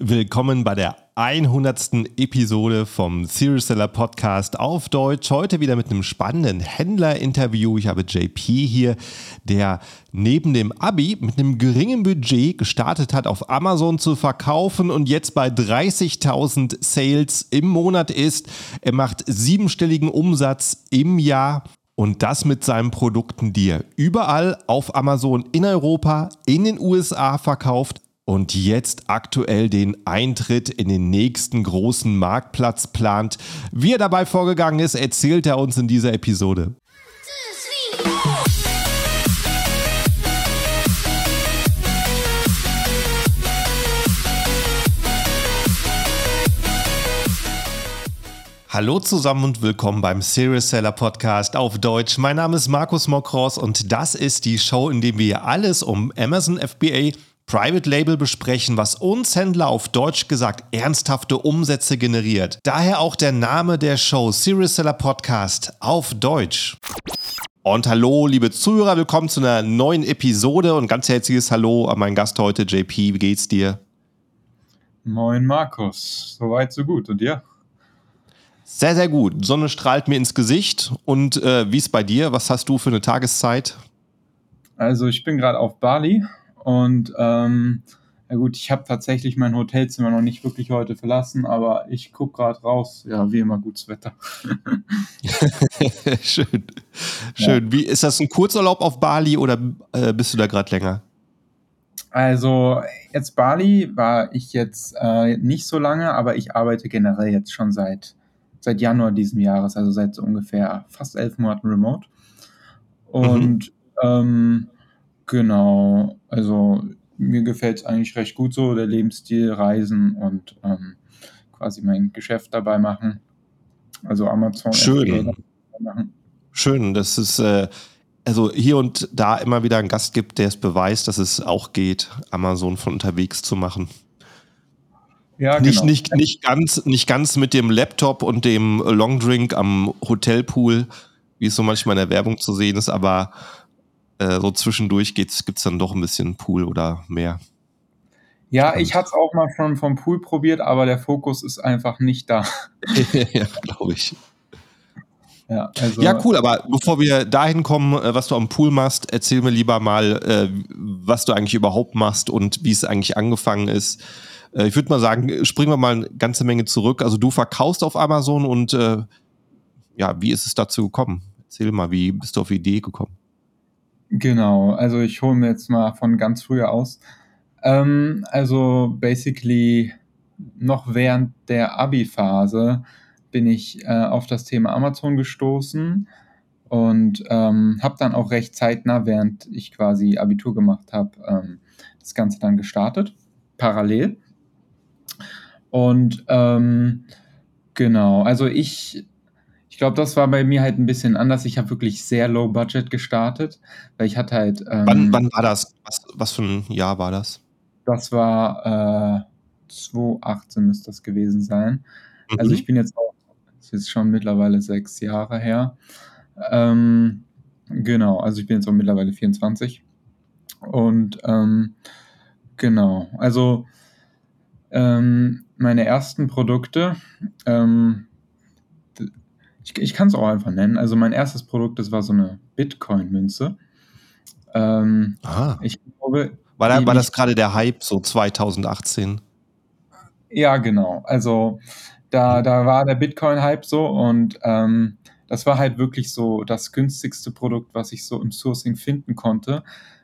Willkommen bei der 100. Episode vom Serious Seller Podcast auf Deutsch. Heute wieder mit einem spannenden Händler-Interview. Ich habe JP hier, der neben dem Abi mit einem geringen Budget gestartet hat, auf Amazon zu verkaufen und jetzt bei 30.000 Sales im Monat ist. Er macht siebenstelligen Umsatz im Jahr und das mit seinen Produkten, die er überall auf Amazon in Europa, in den USA verkauft und jetzt aktuell den Eintritt in den nächsten großen Marktplatz plant. Wie er dabei vorgegangen ist, erzählt er uns in dieser Episode. Hallo zusammen und willkommen beim Serious Seller Podcast auf Deutsch. Mein Name ist Markus Mokros und das ist die Show, in der wir alles um Amazon FBA Private Label besprechen, was uns Händler auf Deutsch gesagt ernsthafte Umsätze generiert. Daher auch der Name der Show Serious Seller Podcast auf Deutsch. Und hallo, liebe Zuhörer, willkommen zu einer neuen Episode und ganz herzliches Hallo an meinen Gast heute, JP. Wie geht's dir? Moin, Markus. Soweit, so gut. Und dir? Sehr, sehr gut. Sonne strahlt mir ins Gesicht. Und äh, wie ist bei dir? Was hast du für eine Tageszeit? Also, ich bin gerade auf Bali und ähm, ja gut, ich habe tatsächlich mein Hotelzimmer noch nicht wirklich heute verlassen, aber ich gucke gerade raus. Ja, wie immer gutes Wetter. Schön. Schön. Ja. Wie ist das ein Kurzurlaub auf Bali oder äh, bist du da gerade länger? Also jetzt Bali war ich jetzt äh, nicht so lange, aber ich arbeite generell jetzt schon seit seit Januar diesen Jahres, also seit so ungefähr fast elf Monaten remote. Und mhm. ähm, Genau, also mir gefällt es eigentlich recht gut so, der Lebensstil, Reisen und ähm, quasi mein Geschäft dabei machen. Also Amazon. Schön. Machen. Schön, dass es äh, also hier und da immer wieder einen Gast gibt, der es beweist, dass es auch geht, Amazon von unterwegs zu machen. Ja, nicht, genau. nicht, nicht, ganz, nicht ganz mit dem Laptop und dem Longdrink am Hotelpool, wie es so manchmal in der Werbung zu sehen ist, aber äh, so zwischendurch gibt es dann doch ein bisschen Pool oder mehr. Ja, ich hatte es auch mal schon vom Pool probiert, aber der Fokus ist einfach nicht da. ja, glaube ich. Ja, also, ja, cool, aber bevor wir dahin kommen, äh, was du am Pool machst, erzähl mir lieber mal, äh, was du eigentlich überhaupt machst und wie es eigentlich angefangen ist. Ich würde mal sagen, springen wir mal eine ganze Menge zurück. Also du verkaufst auf Amazon und ja, wie ist es dazu gekommen? Erzähl mal, wie bist du auf die Idee gekommen? Genau, also ich hole mir jetzt mal von ganz früher aus. Ähm, also basically noch während der Abi-Phase bin ich äh, auf das Thema Amazon gestoßen und ähm, habe dann auch recht zeitnah, während ich quasi Abitur gemacht habe, ähm, das Ganze dann gestartet, parallel. Und ähm, genau, also ich ich glaube, das war bei mir halt ein bisschen anders. Ich habe wirklich sehr low budget gestartet, weil ich hatte halt. Ähm, wann, wann war das? Was, was für ein Jahr war das? Das war äh, 2018 müsste das gewesen sein. Also mhm. Also ich bin jetzt auch, das ist schon mittlerweile sechs Jahre her. Ähm, genau, also ich bin jetzt auch mittlerweile 24. Und ähm, genau, also ähm, meine ersten Produkte, ähm, ich, ich kann es auch einfach nennen. Also mein erstes Produkt, das war so eine Bitcoin-Münze. Ähm, Aha. Ich glaube. War, da, war das gerade der Hype, so 2018? Ja, genau. Also da, da war der Bitcoin-Hype so und ähm, das war halt wirklich so das günstigste Produkt, was ich so im Sourcing finden konnte,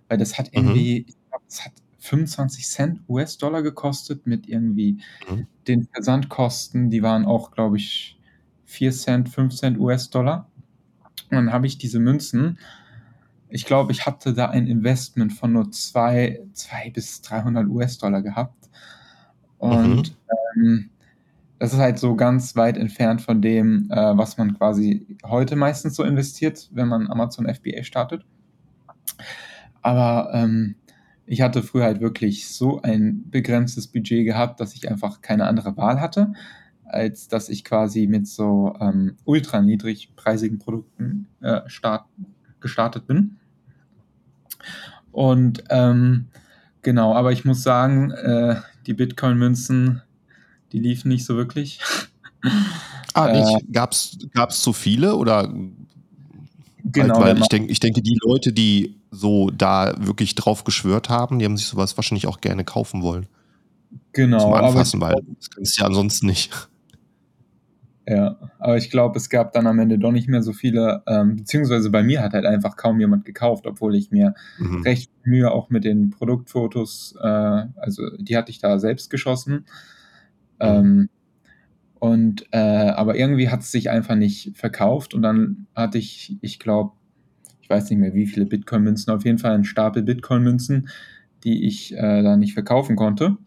weil das hat irgendwie, mhm. ich glaube, es hat 25 Cent US-Dollar gekostet mit irgendwie mhm. den Versandkosten, die waren auch, glaube ich, 4 Cent, 5 Cent US-Dollar. Und dann habe ich diese Münzen. Ich glaube, ich hatte da ein Investment von nur 2 bis 300 US-Dollar gehabt. Und mhm. ähm, das ist halt so ganz weit entfernt von dem, äh, was man quasi heute meistens so investiert, wenn man Amazon FBA startet. Aber ähm, ich hatte früher halt wirklich so ein begrenztes Budget gehabt, dass ich einfach keine andere Wahl hatte als dass ich quasi mit so ähm, ultra niedrigpreisigen Produkten äh, start, gestartet bin. Und ähm, genau, aber ich muss sagen, äh, die Bitcoin-Münzen, die liefen nicht so wirklich. Ah, nicht? Äh, Gab es zu viele oder? Genau. Weil, weil ich, denk, ich denke, die Leute, die so da wirklich drauf geschwört haben, die haben sich sowas wahrscheinlich auch gerne kaufen wollen. Genau. Zum Anfassen, weil das kannst du ja ansonsten nicht. Ja, aber ich glaube, es gab dann am Ende doch nicht mehr so viele, ähm, beziehungsweise bei mir hat halt einfach kaum jemand gekauft, obwohl ich mir mhm. recht Mühe auch mit den Produktfotos, äh, also die hatte ich da selbst geschossen. Mhm. Ähm, und äh, aber irgendwie hat es sich einfach nicht verkauft und dann hatte ich, ich glaube, ich weiß nicht mehr wie viele Bitcoin-Münzen, auf jeden Fall einen Stapel Bitcoin-Münzen, die ich äh, da nicht verkaufen konnte.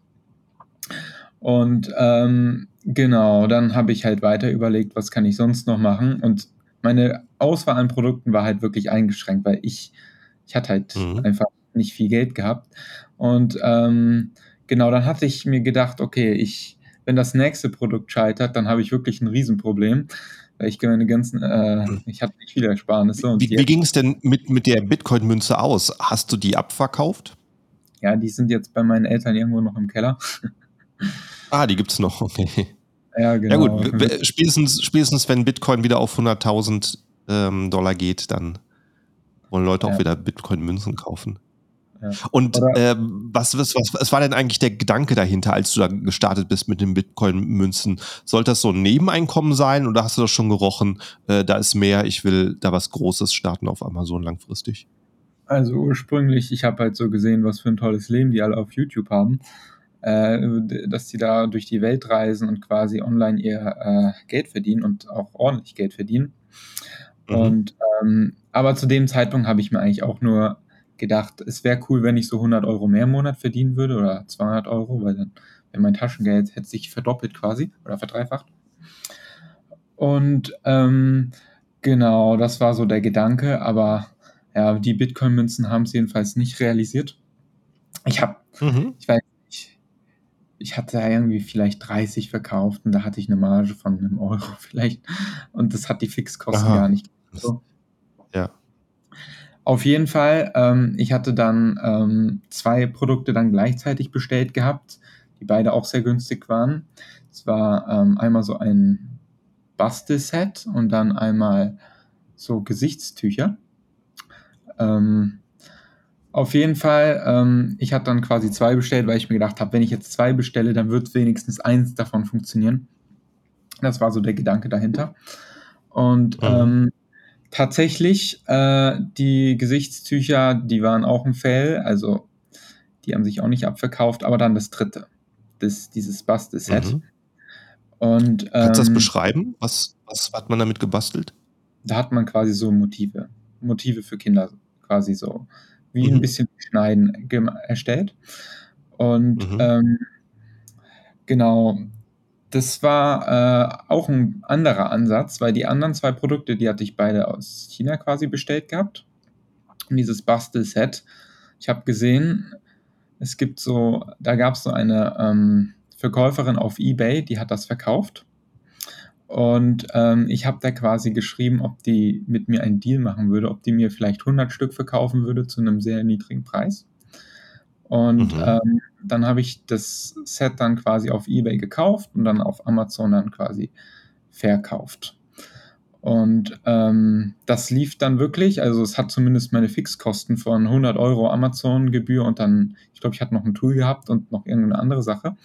Und ähm, genau, dann habe ich halt weiter überlegt, was kann ich sonst noch machen. Und meine Auswahl an Produkten war halt wirklich eingeschränkt, weil ich, ich hatte halt mhm. einfach nicht viel Geld gehabt. Und ähm, genau, dann hatte ich mir gedacht, okay, ich, wenn das nächste Produkt scheitert, dann habe ich wirklich ein Riesenproblem. Weil ich meine ganzen, äh, mhm. ich hatte nicht viele Ersparnisse. wie, wie ging es denn mit, mit der Bitcoin-Münze aus? Hast du die abverkauft? Ja, die sind jetzt bei meinen Eltern irgendwo noch im Keller. Ah, die gibt es noch, okay. Ja, genau. Ja gut, spätestens, spätestens wenn Bitcoin wieder auf 100.000 ähm, Dollar geht, dann wollen Leute ja. auch wieder Bitcoin-Münzen kaufen. Ja. Und äh, was, was, was, was war denn eigentlich der Gedanke dahinter, als du da gestartet bist mit den Bitcoin-Münzen? Sollte das so ein Nebeneinkommen sein oder hast du das schon gerochen, äh, da ist mehr, ich will da was Großes starten auf Amazon langfristig? Also ursprünglich, ich habe halt so gesehen, was für ein tolles Leben die alle auf YouTube haben dass die da durch die Welt reisen und quasi online ihr äh, Geld verdienen und auch ordentlich Geld verdienen. Mhm. Und ähm, aber zu dem Zeitpunkt habe ich mir eigentlich auch nur gedacht, es wäre cool, wenn ich so 100 Euro mehr im Monat verdienen würde oder 200 Euro, weil dann wäre mein Taschengeld hätte sich verdoppelt quasi oder verdreifacht. Und ähm, genau, das war so der Gedanke, aber ja, die Bitcoin-Münzen haben es jedenfalls nicht realisiert. Ich habe, mhm. ich weiß ich hatte irgendwie vielleicht 30 verkauft und da hatte ich eine Marge von einem Euro vielleicht. Und das hat die Fixkosten Aha. gar nicht. So. Ja. Auf jeden Fall, ähm, ich hatte dann ähm, zwei Produkte dann gleichzeitig bestellt gehabt, die beide auch sehr günstig waren. Es war ähm, einmal so ein Bastelset und dann einmal so Gesichtstücher. Ähm, auf jeden Fall, ähm, ich hatte dann quasi zwei bestellt, weil ich mir gedacht habe, wenn ich jetzt zwei bestelle, dann wird wenigstens eins davon funktionieren. Das war so der Gedanke dahinter. Und mhm. ähm, tatsächlich, äh, die Gesichtstücher, die waren auch ein Fail, also die haben sich auch nicht abverkauft, aber dann das dritte, das, dieses Bastel-Set. Mhm. Und, ähm, Kannst du das ähm, beschreiben? Was, was hat man damit gebastelt? Da hat man quasi so Motive, Motive für Kinder quasi so wie mhm. ein bisschen Schneiden erstellt. Und mhm. ähm, genau, das war äh, auch ein anderer Ansatz, weil die anderen zwei Produkte, die hatte ich beide aus China quasi bestellt gehabt. Und dieses Bastel-Set, ich habe gesehen, es gibt so, da gab es so eine ähm, Verkäuferin auf eBay, die hat das verkauft. Und ähm, ich habe da quasi geschrieben, ob die mit mir einen Deal machen würde, ob die mir vielleicht 100 Stück verkaufen würde zu einem sehr niedrigen Preis. Und mhm. ähm, dann habe ich das Set dann quasi auf eBay gekauft und dann auf Amazon dann quasi verkauft. Und ähm, das lief dann wirklich, also es hat zumindest meine Fixkosten von 100 Euro Amazon-Gebühr und dann, ich glaube, ich hatte noch ein Tool gehabt und noch irgendeine andere Sache.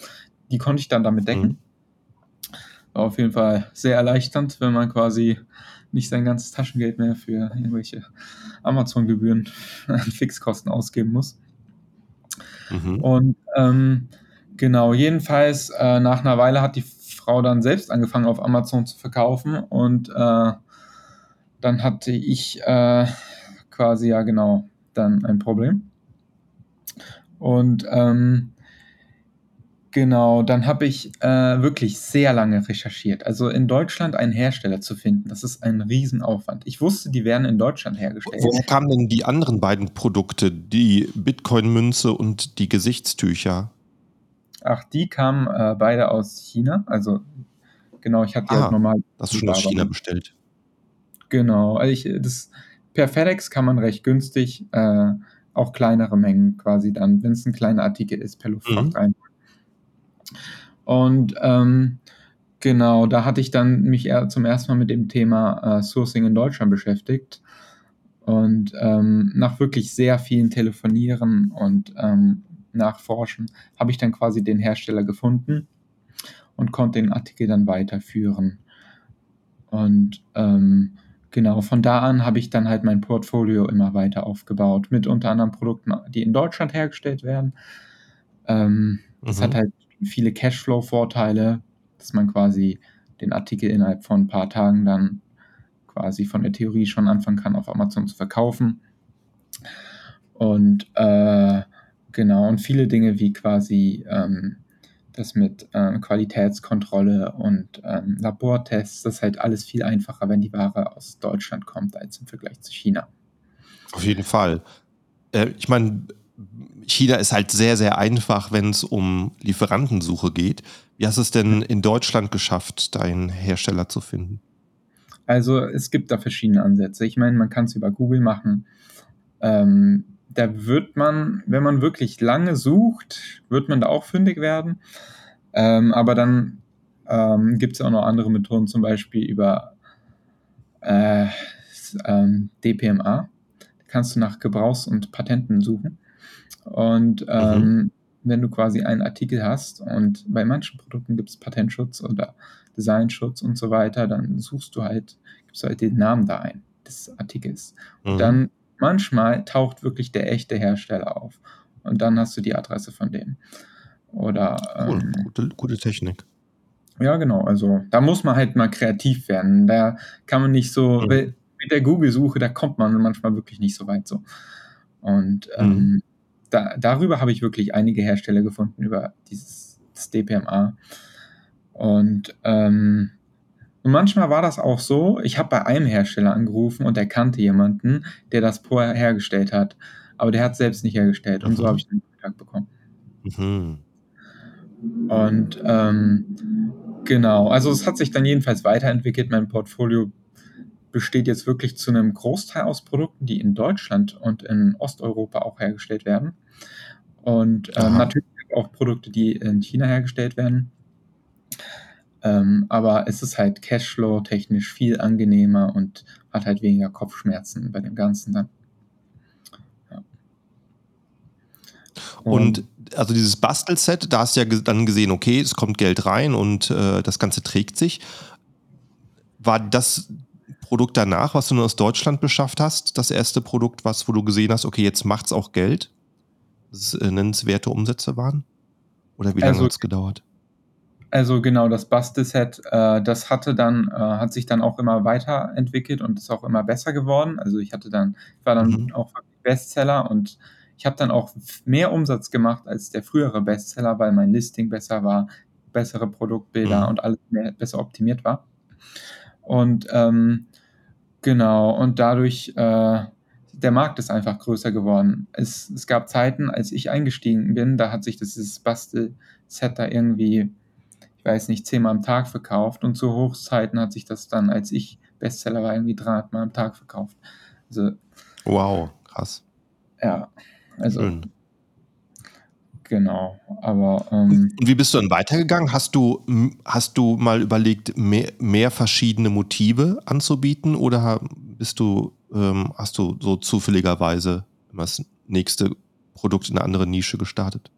Die konnte ich dann damit decken. Mhm war auf jeden Fall sehr erleichternd, wenn man quasi nicht sein ganzes Taschengeld mehr für irgendwelche Amazon-Gebühren an Fixkosten ausgeben muss. Mhm. Und ähm, genau, jedenfalls äh, nach einer Weile hat die Frau dann selbst angefangen auf Amazon zu verkaufen und äh, dann hatte ich äh, quasi ja genau dann ein Problem. Und ähm, Genau, dann habe ich äh, wirklich sehr lange recherchiert. Also in Deutschland einen Hersteller zu finden, das ist ein Riesenaufwand. Ich wusste, die werden in Deutschland hergestellt. Woher kamen denn die anderen beiden Produkte, die Bitcoin-Münze und die Gesichtstücher? Ach, die kamen äh, beide aus China. Also genau, ich hatte die ah, halt normal. Hast du schon aus China bestellt? Genau, also ich, das, per FedEx kann man recht günstig äh, auch kleinere Mengen quasi dann, wenn es ein kleiner Artikel ist, per Luftfracht mhm. rein. Und ähm, genau, da hatte ich dann mich zum ersten Mal mit dem Thema äh, Sourcing in Deutschland beschäftigt. Und ähm, nach wirklich sehr vielen Telefonieren und ähm, Nachforschen habe ich dann quasi den Hersteller gefunden und konnte den Artikel dann weiterführen. Und ähm, genau, von da an habe ich dann halt mein Portfolio immer weiter aufgebaut, mit unter anderem Produkten, die in Deutschland hergestellt werden. Ähm, mhm. Das hat halt viele Cashflow-Vorteile, dass man quasi den Artikel innerhalb von ein paar Tagen dann quasi von der Theorie schon anfangen kann, auf Amazon zu verkaufen. Und äh, genau, und viele Dinge wie quasi ähm, das mit ähm, Qualitätskontrolle und ähm, Labortests, das ist halt alles viel einfacher, wenn die Ware aus Deutschland kommt, als im Vergleich zu China. Auf jeden Fall. Äh, ich meine, China ist halt sehr, sehr einfach, wenn es um Lieferantensuche geht. Wie hast du es denn in Deutschland geschafft, deinen Hersteller zu finden? Also es gibt da verschiedene Ansätze. Ich meine, man kann es über Google machen. Ähm, da wird man, wenn man wirklich lange sucht, wird man da auch fündig werden. Ähm, aber dann ähm, gibt es auch noch andere Methoden, zum Beispiel über äh, ähm, DPMA. Da kannst du nach Gebrauchs- und Patenten suchen. Und ähm, mhm. wenn du quasi einen Artikel hast und bei manchen Produkten gibt es Patentschutz oder Designschutz und so weiter, dann suchst du halt, gibst du halt den Namen da ein des Artikels. Und mhm. dann manchmal taucht wirklich der echte Hersteller auf. Und dann hast du die Adresse von dem. Oder. Cool, ähm, gute, gute Technik. Ja, genau. Also da muss man halt mal kreativ werden. Da kann man nicht so, mhm. mit der Google-Suche, da kommt man manchmal wirklich nicht so weit so. Und ähm, mhm. Da, darüber habe ich wirklich einige Hersteller gefunden, über dieses DPMA. Und, ähm, und manchmal war das auch so, ich habe bei einem Hersteller angerufen und er kannte jemanden, der das vorher hergestellt hat. Aber der hat es selbst nicht hergestellt. Und mhm. so habe ich den Kontakt bekommen. Mhm. Und ähm, genau, also es hat sich dann jedenfalls weiterentwickelt. Mein Portfolio besteht jetzt wirklich zu einem Großteil aus Produkten, die in Deutschland und in Osteuropa auch hergestellt werden. Und ähm, natürlich auch Produkte, die in China hergestellt werden. Ähm, aber es ist halt Cashflow-technisch viel angenehmer und hat halt weniger Kopfschmerzen bei dem Ganzen dann. Ja. Und also dieses Bastelset, da hast du ja dann gesehen, okay, es kommt Geld rein und äh, das Ganze trägt sich. War das Produkt danach, was du nur aus Deutschland beschafft hast, das erste Produkt, was, wo du gesehen hast, okay, jetzt macht es auch Geld? Dass es äh, nennenswerte Umsätze waren? Oder wie lange also, hat es gedauert? Also genau, das Bastelset, äh, das hatte dann, äh, hat sich dann auch immer weiterentwickelt und ist auch immer besser geworden. Also ich hatte dann, ich war dann mhm. auch Bestseller und ich habe dann auch mehr Umsatz gemacht als der frühere Bestseller, weil mein Listing besser war, bessere Produktbilder mhm. und alles mehr, besser optimiert war. Und ähm, genau, und dadurch, äh, der Markt ist einfach größer geworden. Es, es gab Zeiten, als ich eingestiegen bin, da hat sich das, dieses Bastelset da irgendwie ich weiß nicht, zehnmal am Tag verkauft und zu Hochzeiten hat sich das dann, als ich Bestseller war, irgendwie 300 Mal am Tag verkauft. Also, wow, krass. Ja, also. Schön. Genau, aber. Ähm, und wie bist du dann weitergegangen? Hast du, hast du mal überlegt, mehr, mehr verschiedene Motive anzubieten oder bist du, ähm, hast du so zufälligerweise das nächste Produkt in eine andere Nische gestartet?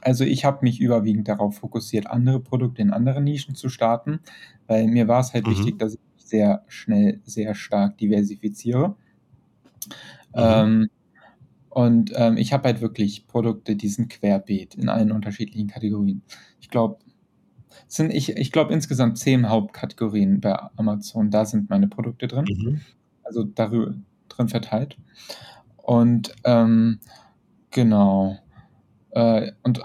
Also ich habe mich überwiegend darauf fokussiert, andere Produkte in anderen Nischen zu starten, weil mir war es halt mhm. wichtig, dass ich mich sehr schnell, sehr stark diversifiziere. Mhm. Ähm, und ähm, ich habe halt wirklich Produkte, die sind querbeet in allen unterschiedlichen Kategorien. Ich glaube, sind ich, ich glaube insgesamt zehn Hauptkategorien bei Amazon. Da sind meine Produkte drin, mhm. also darüber drin verteilt. Und ähm, genau. Äh, und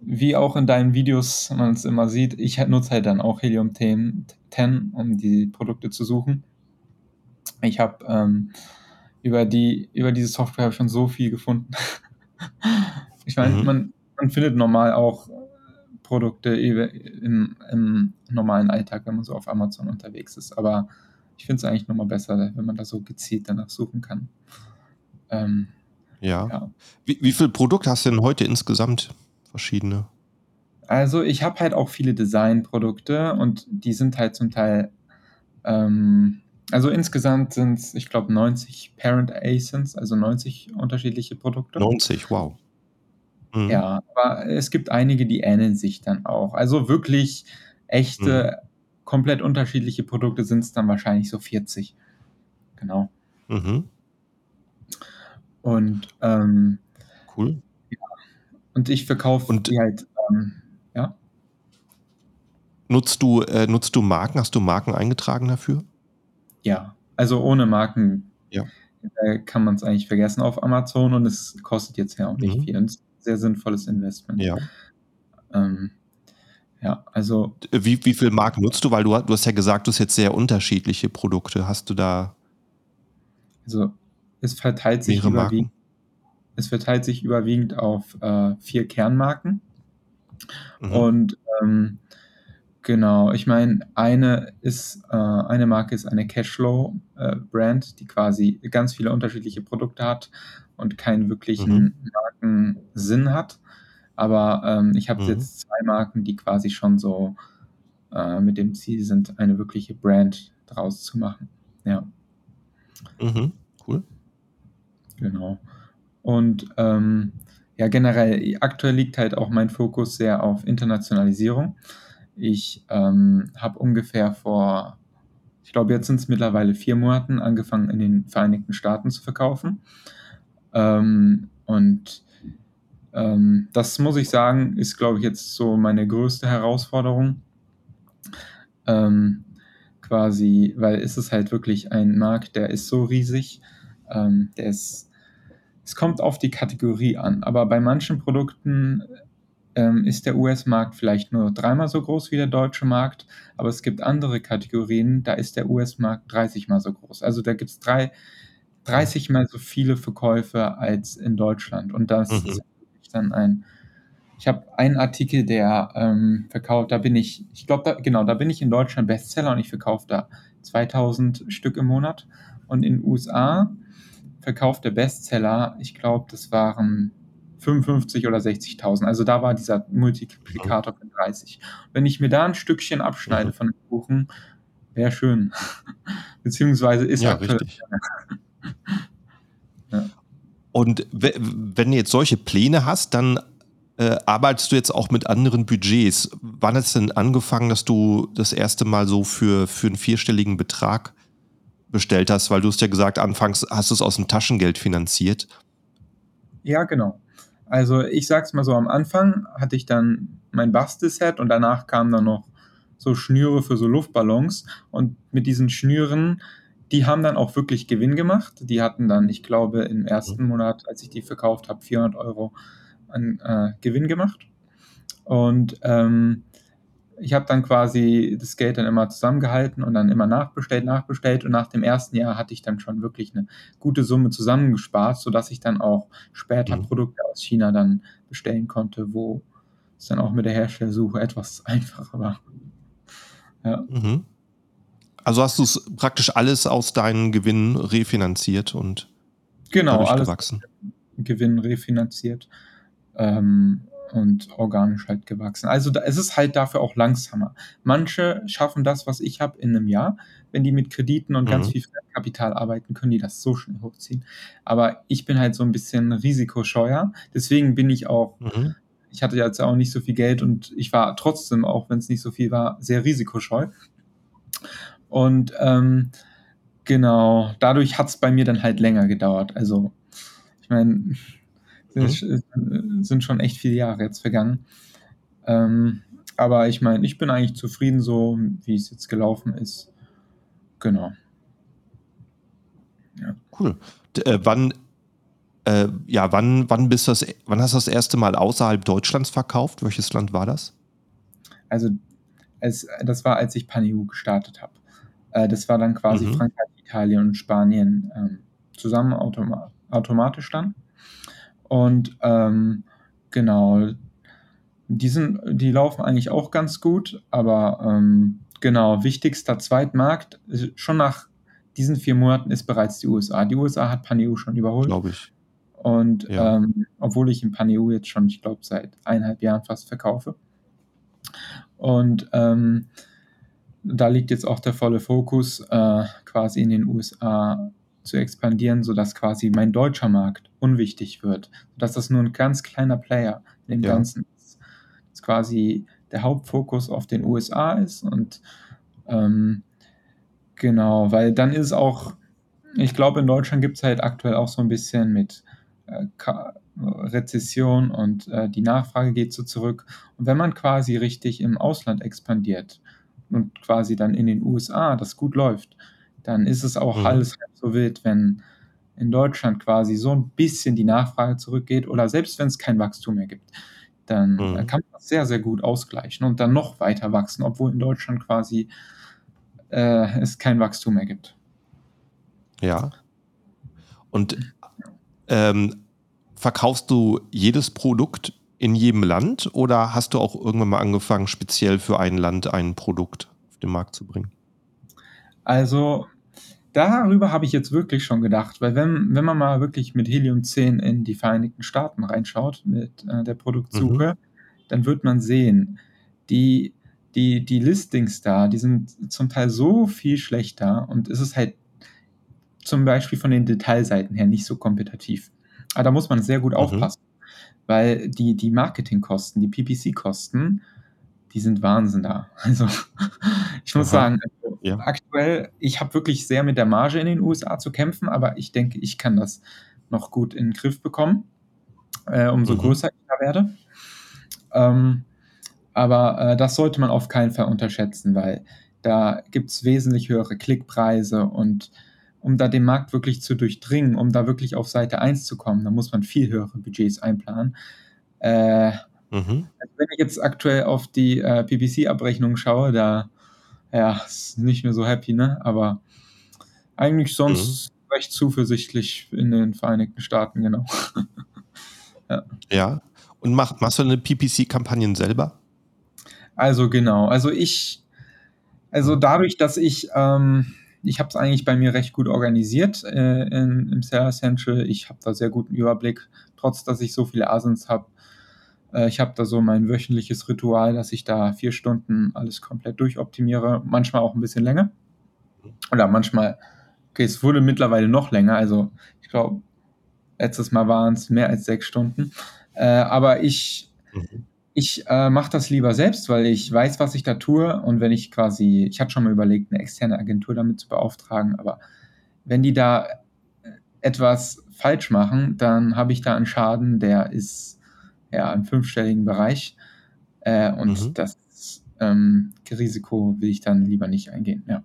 wie auch in deinen Videos man es immer sieht, ich nutze halt dann auch Helium 10, 10 um die Produkte zu suchen. Ich habe ähm, über, die, über diese Software schon so viel gefunden. ich meine, mhm. man, man findet normal auch Produkte im, im normalen Alltag, wenn man so auf Amazon unterwegs ist. Aber ich finde es eigentlich nochmal besser, wenn man da so gezielt danach suchen kann. Ähm, ja. ja. Wie, wie viele Produkte hast du denn heute insgesamt? Verschiedene? Also, ich habe halt auch viele Designprodukte und die sind halt zum Teil ähm, also insgesamt sind's, ich glaube, 90 Parent ASINs, also 90 unterschiedliche Produkte. 90, wow. Mhm. Ja, aber es gibt einige, die ähneln sich dann auch. Also wirklich echte, Mhm. komplett unterschiedliche Produkte sind's dann wahrscheinlich so 40. Genau. Mhm. Und, ähm Cool. ja, und ich verkaufe Und die halt, ähm ja? Nutzt du äh, nutzt du Marken? Hast du Marken eingetragen dafür? Ja, also ohne Marken, Ja. äh, kann man's eigentlich vergessen auf Amazon und es kostet jetzt ja auch nicht Mhm. viel und ist 'n sehr sinnvolles Investment. Ja. Ähm, ja, also D wie wie viel Marken nutzt du? Weil du du hast ja gesagt, du hast jetzt sehr unterschiedliche Produkte. Hast du da Also, es verteilt sich überwiegend Marken? es verteilt sich überwiegend auf, äh, 4 Kernmarken. Mhm. Und, ähm, genau, ich meine, eine ist äh, eine Marke ist eine Cashflow, äh, Brand, die quasi ganz viele unterschiedliche Produkte hat und keinen Mhm. wirklichen Markensinn hat. Aber, ähm, ich habe Mhm. jetzt 2 Marken, die quasi schon so, äh, mit dem Ziel sind, eine wirkliche Brand draus zu machen. Ja. Mhm, cool. Genau. Und, ähm, ja, generell aktuell liegt halt auch mein Fokus sehr auf Internationalisierung. Ich, ähm, habe ungefähr vor ich glaube, jetzt sind's mittlerweile 4 Monaten angefangen, in den Vereinigten Staaten zu verkaufen. Ähm, und, ähm, das muss ich sagen, ist, glaube ich, jetzt so meine größte Herausforderung. Ähm, quasi weil es halt wirklich ein Markt, der ist so riesig. Ähm, der ist es kommt auf die Kategorie an, aber bei manchen Produkten, ähm, ist der US-Markt vielleicht nur dreimal so groß wie der deutsche Markt, aber es gibt andere Kategorien, da ist der US-Markt 30 mal so groß. Also, da drei Mhm. 30 mal so viele Verkäufe als in Deutschland. Und das ist Mhm. wirklich dann ein ich habe einen Artikel, der, ähm, verkauft da bin ich ich glaube, da genau, da bin ich in Deutschland Bestseller und ich verkaufe da 2.000 Stück im Monat. Und in USA verkauft der Bestseller, ich glaube, das waren 55 oder 60.000. Also, da war dieser. Multiplikator von 30. Wenn ich mir da 'n Stückchen abschneide Mhm. von dem Kuchen, wäre schön. Beziehungsweise ist Ja, aktuell richtig. Ja. Und we wenn du jetzt solche Pläne hast, dann, äh, arbeitest du jetzt auch mit anderen Budgets. Wann hat's denn angefangen, dass du das erste Mal so für für 'n vierstelligen Betrag bestellt hast? Weil du hast ja gesagt, anfangs hast du's aus'm Taschengeld finanziert. Ja, genau. Also, ich sage es mal so, am Anfang hatte ich dann mein Bastelset und danach kamen dann noch so Schnüre für so Luftballons. Und mit diesen Schnüren, die haben dann auch wirklich Gewinn gemacht. Die hatten dann, ich glaube, im Mhm. 1. Monat, als ich die verkauft habe, 400 € an, äh, Gewinn gemacht. Und, ähm, ich habe dann quasi das Geld dann immer zusammengehalten und dann immer nachbestellt, nachbestellt. Und nach dem 1. Jahr hatte ich dann schon wirklich 'ne gute Summe zusammengespart, sodass ich dann auch später Mhm. Produkte aus China dann bestellen konnte, wo es dann auch mit der Herstellersuche etwas einfacher war. Ja. Mhm. Also, hast du's praktisch alles aus deinen Gewinnen refinanziert und Genau, alles gewachsen? Gewinn refinanziert, ähm, und organisch halt gewachsen. Also, da es ist halt dafür auch langsamer. Manche schaffen das, was ich habe, in 'nem Jahr. Wenn die mit Krediten und ganz Mhm. viel Fremdkapital arbeiten, können die das so schnell hochziehen. Aber ich bin halt so 'n bisschen risikoscheuer. Deswegen bin ich auch Mhm. ich hatte jetzt auch nicht so viel Geld und ich war trotzdem, auch wenn's nicht so viel war, sehr risikoscheu. Und, ähm, genau, dadurch hat's bei mir dann halt länger gedauert. Also, ich meine, es Mhm. äh, sind schon echt viele Jahre jetzt vergangen. Ähm, aber ich meine, ich bin eigentlich zufrieden so, wie es jetzt gelaufen ist. Genau. Ja. Cool. D äh, wann äh, ja, wann wann bist das wann hast du das erste Mal außerhalb Deutschlands verkauft? Welches Land war das? Also, es das war, als ich Pan-EU gestartet habe. Äh, das war dann quasi Mhm. Frankreich, Italien und Spanien, ähm, zusammen automa automatisch dann. Und, ähm, genau, die sind die laufen eigentlich auch ganz gut, aber, ähm, genau, wichtigster Zweitmarkt, äh, schon nach diesen 4 Monaten ist bereits die USA. Die USA hat Pan-EU schon überholt. Glaube ich. Und, Ja. ähm, obwohl ich in Pan-EU jetzt schon, ich glaube, seit 1,5 Jahren fast verkaufe. Und ähm, da liegt jetzt auch der volle Fokus, äh, quasi in den USA zu expandieren, sodass quasi mein deutscher Markt unwichtig wird. Dass das nur ein ganz kleiner Player in dem ja. Ganzen ist. Dass quasi der Hauptfokus auf den USA ist und ähm, genau, weil dann ist auch, ich glaube, in Deutschland gibt es halt aktuell auch so ein bisschen mit äh, Rezession und äh, die Nachfrage geht so zurück. Und wenn man quasi richtig im Ausland expandiert und quasi dann in den USA das gut läuft, dann ist es auch mhm. alles so wild, wenn in Deutschland quasi so ein bisschen die Nachfrage zurückgeht oder selbst wenn es kein Wachstum mehr gibt, dann mhm. kann man das sehr, sehr gut ausgleichen und dann noch weiter wachsen, obwohl in Deutschland quasi äh, es kein Wachstum mehr gibt. Ja. Und ähm, verkaufst du jedes Produkt in jedem Land oder hast du auch irgendwann mal angefangen, speziell für ein Land ein Produkt auf den Markt zu bringen? Also darüber habe ich jetzt wirklich schon gedacht, weil wenn, wenn man mal wirklich mit Helium 10 in die Vereinigten Staaten reinschaut, mit äh, der Produktsuche, mhm. dann wird man sehen, die, die, die Listings da, die sind zum Teil so viel schlechter und es ist halt zum Beispiel von den Detailseiten her nicht so kompetitiv. Aber da muss man sehr gut mhm. aufpassen, weil die, die Marketingkosten, die PPC-Kosten, die sind Wahnsinn da. Also ich muss Aha. sagen, also, ja. aktuell, ich habe wirklich sehr mit der Marge in den USA zu kämpfen, aber ich denke, ich kann das noch gut in den Griff bekommen, äh, umso mhm. größer ich da werde. Ähm, aber äh, das sollte man auf keinen Fall unterschätzen, weil da gibt es wesentlich höhere Klickpreise und um da den Markt wirklich zu durchdringen, um da wirklich auf Seite 1 zu kommen, da muss man viel höhere Budgets einplanen. Äh, mhm. also wenn ich jetzt aktuell auf die äh, PPC-Abrechnung schaue, da ja, ist nicht mehr so happy, ne? Aber eigentlich sonst mhm. recht zuversichtlich in den Vereinigten Staaten, genau. ja. ja. Und mach, machst du eine PPC-Kampagnen selber? Also genau. Also ich, also dadurch, dass ich ähm, ich habe es eigentlich bei mir recht gut organisiert äh, in, im Seller Central. Ich habe da sehr guten Überblick, trotz dass ich so viele Asins habe. Äh, ich habe da so mein wöchentliches Ritual, dass ich da vier Stunden alles komplett durchoptimiere, manchmal auch ein bisschen länger. Oder manchmal, okay, es wurde mittlerweile noch länger, also ich glaube, letztes Mal waren es mehr als sechs Stunden. Äh, aber ich, mhm. Ich äh, mache das lieber selbst, weil ich weiß, was ich da tue. Und wenn ich quasi, ich hatte schon mal überlegt, eine externe Agentur damit zu beauftragen, aber wenn die da äh, etwas falsch machen, dann habe ich da einen Schaden, der ist ja im fünfstelligen Bereich. Äh, und mhm. das ähm, Risiko will ich dann lieber nicht eingehen. Ja.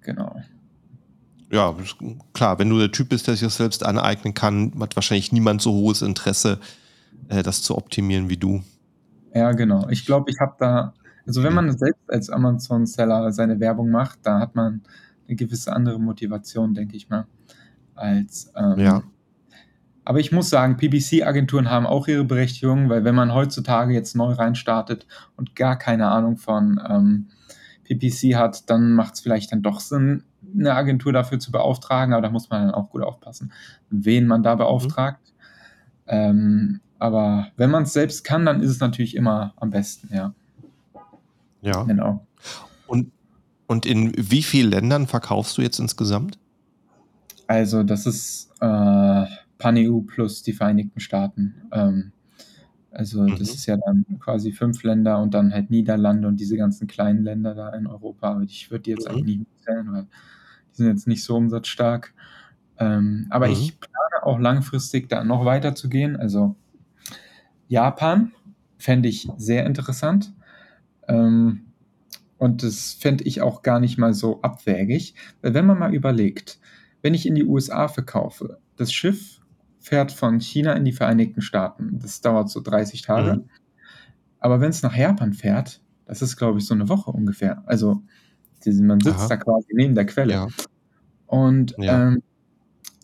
Genau. Ja, klar, wenn du der Typ bist, der sich das selbst aneignen kann, hat wahrscheinlich niemand so hohes Interesse, äh, das zu optimieren wie du. Ja, genau. Ich glaube, ich habe da, also wenn man selbst als Amazon-Seller seine Werbung macht, da hat man eine gewisse andere Motivation, denke ich mal, als ähm, ja. Aber ich muss sagen, PPC-Agenturen haben auch ihre Berechtigung, weil wenn man heutzutage jetzt neu reinstartet und gar keine Ahnung von ähm, PPC hat, dann macht es vielleicht dann doch Sinn, eine Agentur dafür zu beauftragen, aber da muss man dann auch gut aufpassen, wen man da mhm. beauftragt. Mhm. Ähm, aber wenn man es selbst kann, dann ist es natürlich immer am besten, ja. Ja. Genau. Und, und in wie vielen Ländern verkaufst du jetzt insgesamt? Also, das ist äh, Pan-EU plus die Vereinigten Staaten. Ähm, also, mhm. das ist ja dann quasi fünf Länder und dann halt Niederlande und diese ganzen kleinen Länder da in Europa. Ich würde die jetzt mhm. eigentlich nicht zählen, weil die sind jetzt nicht so umsatzstark. Ähm, aber mhm. ich plane auch langfristig da noch weiter zu gehen. Also, Japan fände ich sehr interessant. Ähm, und das fände ich auch gar nicht mal so abwägig. Weil wenn man mal überlegt, wenn ich in die USA verkaufe, das Schiff fährt von China in die Vereinigten Staaten. Das dauert so 30 Tage. Mhm. Aber wenn es nach Japan fährt, das ist, glaube ich, so eine Woche ungefähr. Also man sitzt Aha. da quasi neben der Quelle. Ja. Und ja. Ähm,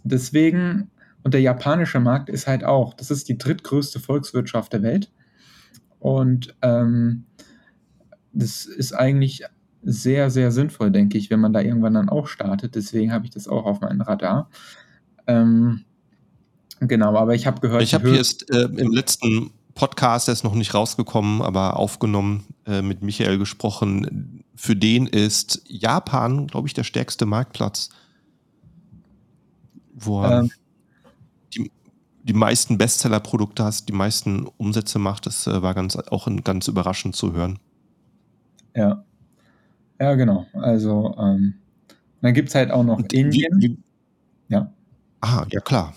deswegen und der japanische Markt ist halt auch, das ist die drittgrößte Volkswirtschaft der Welt. Und ähm, das ist eigentlich sehr, sehr sinnvoll, denke ich, wenn man da irgendwann dann auch startet. Deswegen habe ich das auch auf meinem Ähm, genau, aber ich habe gehört. Ich habe jetzt äh, im letzten Podcast, der ist noch nicht rausgekommen, aber aufgenommen, äh, mit Michael gesprochen. Für den ist Japan, glaube ich, der stärkste Marktplatz, wo er ähm. die, die meisten Bestseller-Produkte hast, die meisten Umsätze macht. Das äh, war ganz, auch ein, ganz überraschend zu hören. Ja. Ja, genau. Also, ähm, dann gibt es halt auch noch Und Indien. Wie, ja. Ah, ja, klar.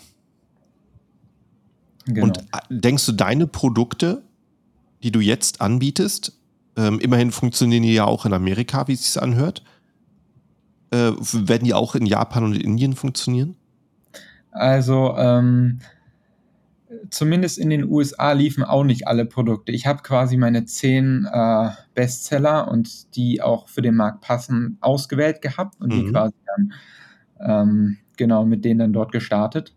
Genau. Und äh, denkst du, deine Produkte, die du jetzt anbietest, ähm, immerhin funktionieren die ja auch in Amerika, wie es sich anhört, äh, werden die auch in Japan und in Indien funktionieren? Also, ähm, zumindest in den USA liefen auch nicht alle Produkte. Ich habe quasi meine zehn äh, Bestseller und die auch für den Markt passen ausgewählt gehabt und mhm. die quasi dann ähm, genau mit denen dann dort gestartet.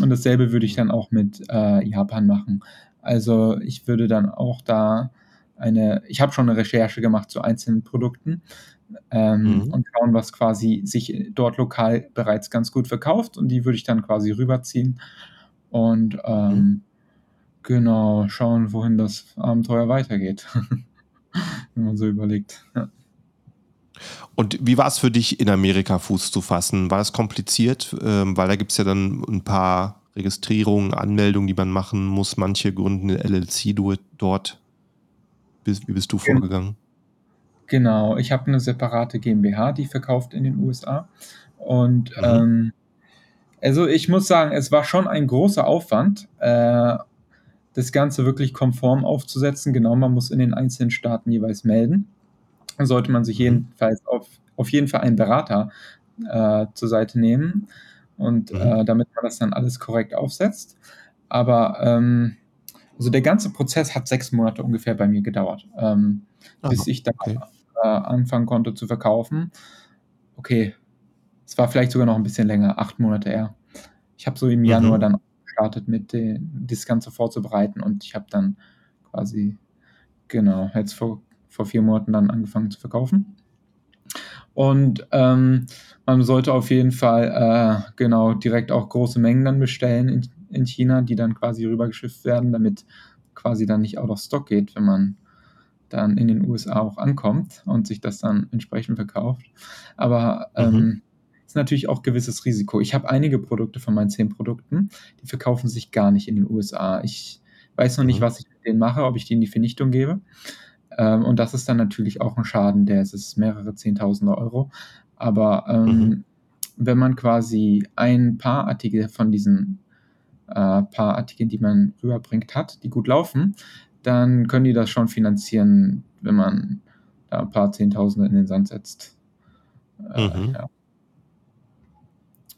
Und dasselbe würde ich dann auch mit äh, Japan machen. Also ich würde dann auch da eine, ich habe schon eine Recherche gemacht zu einzelnen Produkten ähm, mhm. und schauen, was quasi sich dort lokal bereits ganz gut verkauft und die würde ich dann quasi rüberziehen und ähm, mhm. genau schauen, wohin das Abenteuer weitergeht, wenn man so überlegt. Ja. Und wie war es für dich, in Amerika Fuß zu fassen? War das kompliziert? Ähm, weil da gibt es ja dann ein paar Registrierungen, Anmeldungen, die man machen muss. Manche gründen eine LLC dort. Wie bist du vorgegangen? Genau, ich habe eine separate GmbH, die verkauft in den USA. Und mhm. ähm, also ich muss sagen, es war schon ein großer Aufwand, äh, das Ganze wirklich konform aufzusetzen. Genau, man muss in den einzelnen Staaten jeweils melden sollte man sich mhm. jedenfalls auf, auf jeden Fall einen Berater äh, zur Seite nehmen und mhm. äh, damit man das dann alles korrekt aufsetzt. Aber ähm, also der ganze Prozess hat sechs Monate ungefähr bei mir gedauert, ähm, Aha, bis ich dann okay. äh, anfangen konnte zu verkaufen. Okay, es war vielleicht sogar noch ein bisschen länger, acht Monate eher. Ich habe so im Januar mhm. dann gestartet, mit den, das Ganze vorzubereiten und ich habe dann quasi, genau, jetzt vor vor vier Monaten dann angefangen zu verkaufen. Und ähm, man sollte auf jeden Fall äh, genau direkt auch große Mengen dann bestellen in, in China, die dann quasi rübergeschifft werden, damit quasi dann nicht out of stock geht, wenn man dann in den USA auch ankommt und sich das dann entsprechend verkauft. Aber ähm, mhm. ist natürlich auch gewisses Risiko. Ich habe einige Produkte von meinen zehn Produkten, die verkaufen sich gar nicht in den USA. Ich weiß noch mhm. nicht, was ich mit denen mache, ob ich die in die Vernichtung gebe. Ähm, und das ist dann natürlich auch ein Schaden, der ist mehrere Zehntausende Euro. Aber ähm, mhm. wenn man quasi ein paar Artikel von diesen äh, paar Artikeln, die man rüberbringt, hat, die gut laufen, dann können die das schon finanzieren, wenn man da ein paar Zehntausende in den Sand setzt. Äh, mhm. ja.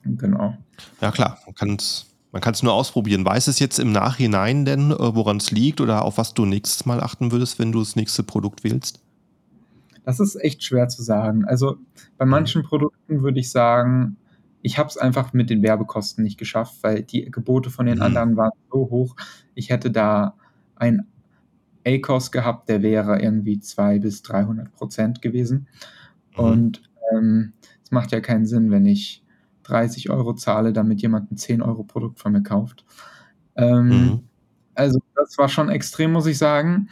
Genau. Ja, klar, man kann es man kann es nur ausprobieren. Weiß es jetzt im Nachhinein denn, äh, woran es liegt oder auf was du nächstes Mal achten würdest, wenn du das nächste Produkt wählst? Das ist echt schwer zu sagen. Also bei mhm. manchen Produkten würde ich sagen, ich habe es einfach mit den Werbekosten nicht geschafft, weil die Gebote von den mhm. anderen waren so hoch. Ich hätte da ein A-Cost gehabt, der wäre irgendwie 200 bis 300 Prozent gewesen. Mhm. Und ähm, es macht ja keinen Sinn, wenn ich 30 Euro zahle, damit jemand ein 10 Euro Produkt von mir kauft. Ähm, mhm. Also das war schon extrem, muss ich sagen.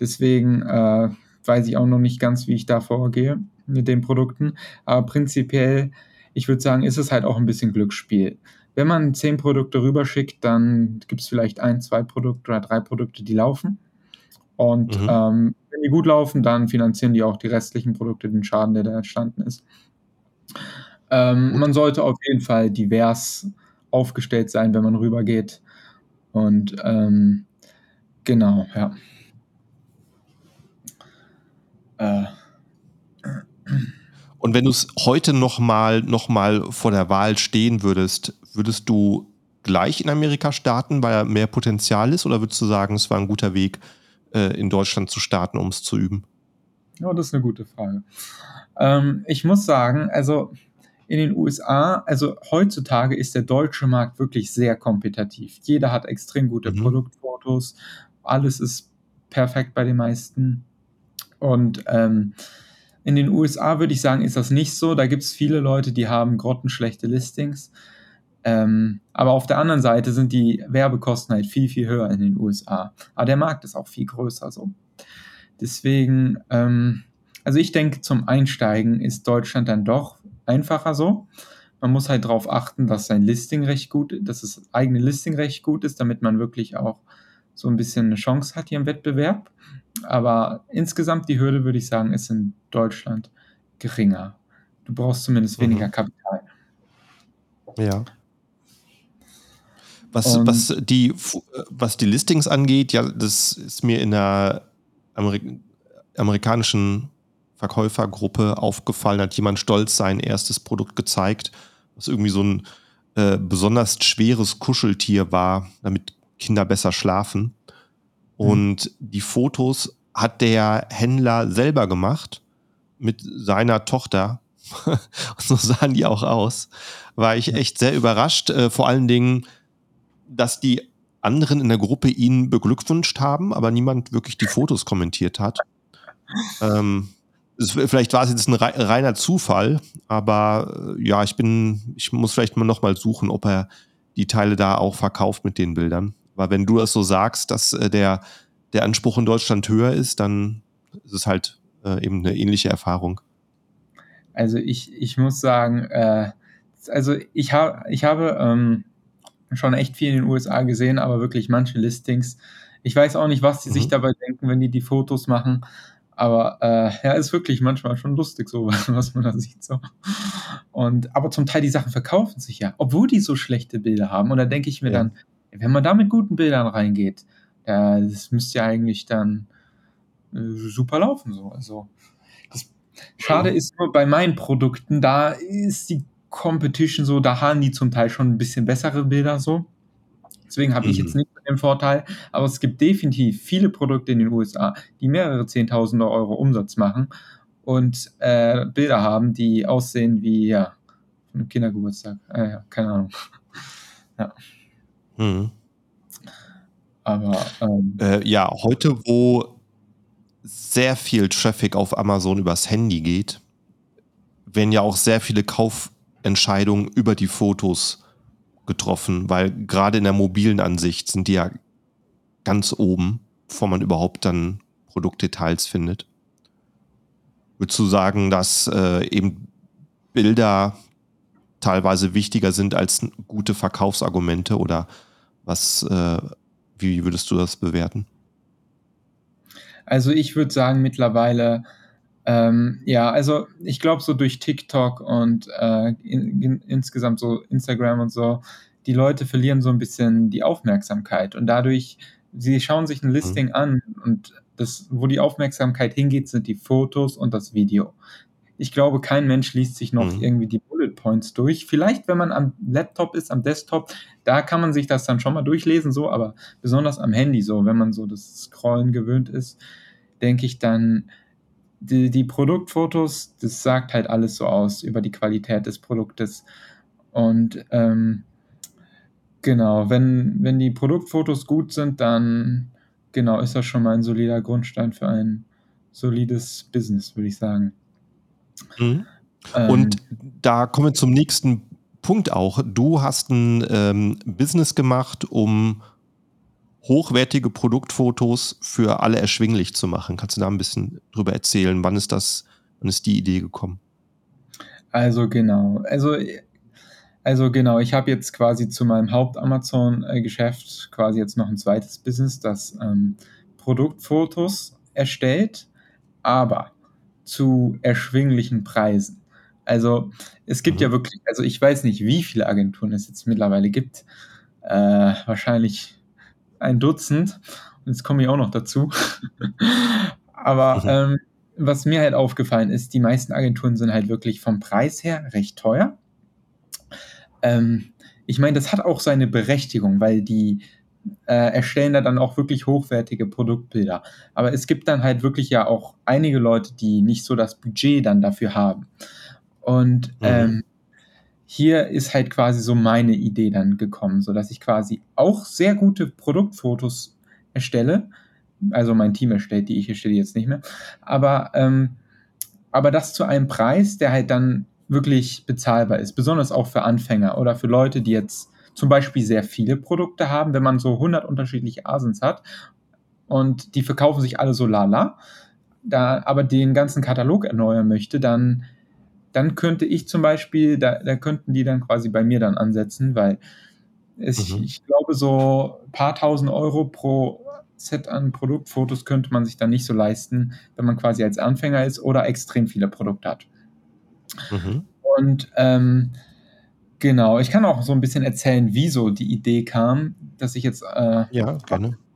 Deswegen äh, weiß ich auch noch nicht ganz, wie ich da vorgehe mit den Produkten. Aber prinzipiell, ich würde sagen, ist es halt auch ein bisschen Glücksspiel. Wenn man 10 Produkte rüberschickt, dann gibt es vielleicht ein, zwei Produkte oder drei Produkte, die laufen. Und mhm. ähm, wenn die gut laufen, dann finanzieren die auch die restlichen Produkte den Schaden, der da entstanden ist. Ähm, man sollte auf jeden Fall divers aufgestellt sein, wenn man rübergeht. Und ähm, genau, ja. Äh. Und wenn du es heute nochmal noch mal vor der Wahl stehen würdest, würdest du gleich in Amerika starten, weil mehr Potenzial ist, oder würdest du sagen, es war ein guter Weg, äh, in Deutschland zu starten, um es zu üben? Ja, das ist eine gute Frage. Ähm, ich muss sagen, also in den USA, also heutzutage ist der deutsche Markt wirklich sehr kompetitiv. Jeder hat extrem gute mhm. Produktfotos, alles ist perfekt bei den meisten. Und ähm, in den USA würde ich sagen, ist das nicht so. Da gibt es viele Leute, die haben grottenschlechte Listings. Ähm, aber auf der anderen Seite sind die Werbekosten halt viel, viel höher in den USA. Aber der Markt ist auch viel größer so. Deswegen, ähm, also ich denke, zum Einsteigen ist Deutschland dann doch einfacher so. Man muss halt darauf achten, dass sein Listing recht gut, dass das eigene Listing recht gut ist, damit man wirklich auch so ein bisschen eine Chance hat hier im Wettbewerb. Aber insgesamt die Hürde, würde ich sagen, ist in Deutschland geringer. Du brauchst zumindest mhm. weniger Kapital. Ja. Was, was, die, was die Listings angeht, ja, das ist mir in der Amerik amerikanischen Verkäufergruppe aufgefallen, hat jemand stolz sein erstes Produkt gezeigt, was irgendwie so ein äh, besonders schweres Kuscheltier war, damit Kinder besser schlafen. Und mhm. die Fotos hat der Händler selber gemacht mit seiner Tochter. so sahen die auch aus. War ich echt sehr überrascht. Äh, vor allen Dingen, dass die anderen in der Gruppe ihn beglückwünscht haben, aber niemand wirklich die Fotos kommentiert hat. Ähm, es, vielleicht war es jetzt ein reiner Zufall, aber äh, ja, ich bin, ich muss vielleicht mal nochmal suchen, ob er die Teile da auch verkauft mit den Bildern. Weil wenn du das so sagst, dass äh, der, der Anspruch in Deutschland höher ist, dann ist es halt äh, eben eine ähnliche Erfahrung. Also ich, ich muss sagen, äh, also ich, hab, ich habe ähm, schon echt viel in den USA gesehen, aber wirklich manche Listings. Ich weiß auch nicht, was die mhm. sich dabei denken, wenn die die Fotos machen. Aber äh, ja, ist wirklich manchmal schon lustig, so was man da sieht. So. Und, aber zum Teil die Sachen verkaufen sich ja, obwohl die so schlechte Bilder haben. Und da denke ich mir ja. dann, wenn man da mit guten Bildern reingeht, ja, das müsste ja eigentlich dann äh, super laufen. So. Also, das Schade ist nur bei meinen Produkten, da ist die Competition so, da haben die zum Teil schon ein bisschen bessere Bilder so. Deswegen habe ich mhm. jetzt nicht den Vorteil, aber es gibt definitiv viele Produkte in den USA, die mehrere Zehntausende Euro Umsatz machen und äh, Bilder haben, die aussehen wie, ja, einem Kindergeburtstag. Äh, ja, keine Ahnung. ja. Mhm. Aber ähm, äh, ja, heute, wo sehr viel Traffic auf Amazon übers Handy geht, werden ja auch sehr viele Kauf Entscheidungen über die Fotos getroffen, weil gerade in der mobilen Ansicht sind die ja ganz oben, bevor man überhaupt dann Produktdetails findet. Würdest du sagen, dass äh, eben Bilder teilweise wichtiger sind als gute Verkaufsargumente oder was, äh, wie würdest du das bewerten? Also ich würde sagen, mittlerweile ähm, ja, also ich glaube so durch TikTok und äh, in, in, insgesamt so Instagram und so, die Leute verlieren so ein bisschen die Aufmerksamkeit und dadurch, sie schauen sich ein Listing mhm. an und das, wo die Aufmerksamkeit hingeht, sind die Fotos und das Video. Ich glaube, kein Mensch liest sich noch mhm. irgendwie die Bullet Points durch. Vielleicht, wenn man am Laptop ist, am Desktop, da kann man sich das dann schon mal durchlesen, so, aber besonders am Handy, so, wenn man so das Scrollen gewöhnt ist, denke ich dann, die, die Produktfotos, das sagt halt alles so aus über die Qualität des Produktes. Und ähm, genau, wenn, wenn die Produktfotos gut sind, dann genau ist das schon mal ein solider Grundstein für ein solides Business, würde ich sagen. Mhm. Ähm, Und da kommen wir zum nächsten Punkt auch. Du hast ein ähm, Business gemacht, um hochwertige Produktfotos für alle erschwinglich zu machen. Kannst du da ein bisschen drüber erzählen? Wann ist das, wann ist die Idee gekommen? Also genau, also also genau, ich habe jetzt quasi zu meinem Haupt-Amazon-Geschäft quasi jetzt noch ein zweites Business, das ähm, Produktfotos erstellt, aber zu erschwinglichen Preisen. Also es gibt mhm. ja wirklich, also ich weiß nicht, wie viele Agenturen es jetzt mittlerweile gibt. Äh, wahrscheinlich ein Dutzend. Und jetzt komme ich auch noch dazu. Aber mhm. ähm, was mir halt aufgefallen ist, die meisten Agenturen sind halt wirklich vom Preis her recht teuer. Ähm, ich meine, das hat auch seine Berechtigung, weil die äh, erstellen da dann auch wirklich hochwertige Produktbilder. Aber es gibt dann halt wirklich ja auch einige Leute, die nicht so das Budget dann dafür haben. Und mhm. Hier ist halt quasi so meine Idee dann gekommen, so dass ich quasi auch sehr gute Produktfotos erstelle. Also mein Team erstellt die, ich erstelle jetzt nicht mehr. Aber, ähm, aber das zu einem Preis, der halt dann wirklich bezahlbar ist, besonders auch für Anfänger oder für Leute, die jetzt zum Beispiel sehr viele Produkte haben, wenn man so 100 unterschiedliche Asens hat und die verkaufen sich alle so lala, da aber den ganzen Katalog erneuern möchte, dann, dann könnte ich zum Beispiel, da, da könnten die dann quasi bei mir dann ansetzen, weil es, mhm. ich glaube, so ein paar tausend Euro pro Set an Produktfotos könnte man sich dann nicht so leisten, wenn man quasi als Anfänger ist oder extrem viele Produkte hat. Mhm. Und ähm, genau, ich kann auch so ein bisschen erzählen, wieso die Idee kam, dass ich jetzt äh, ja.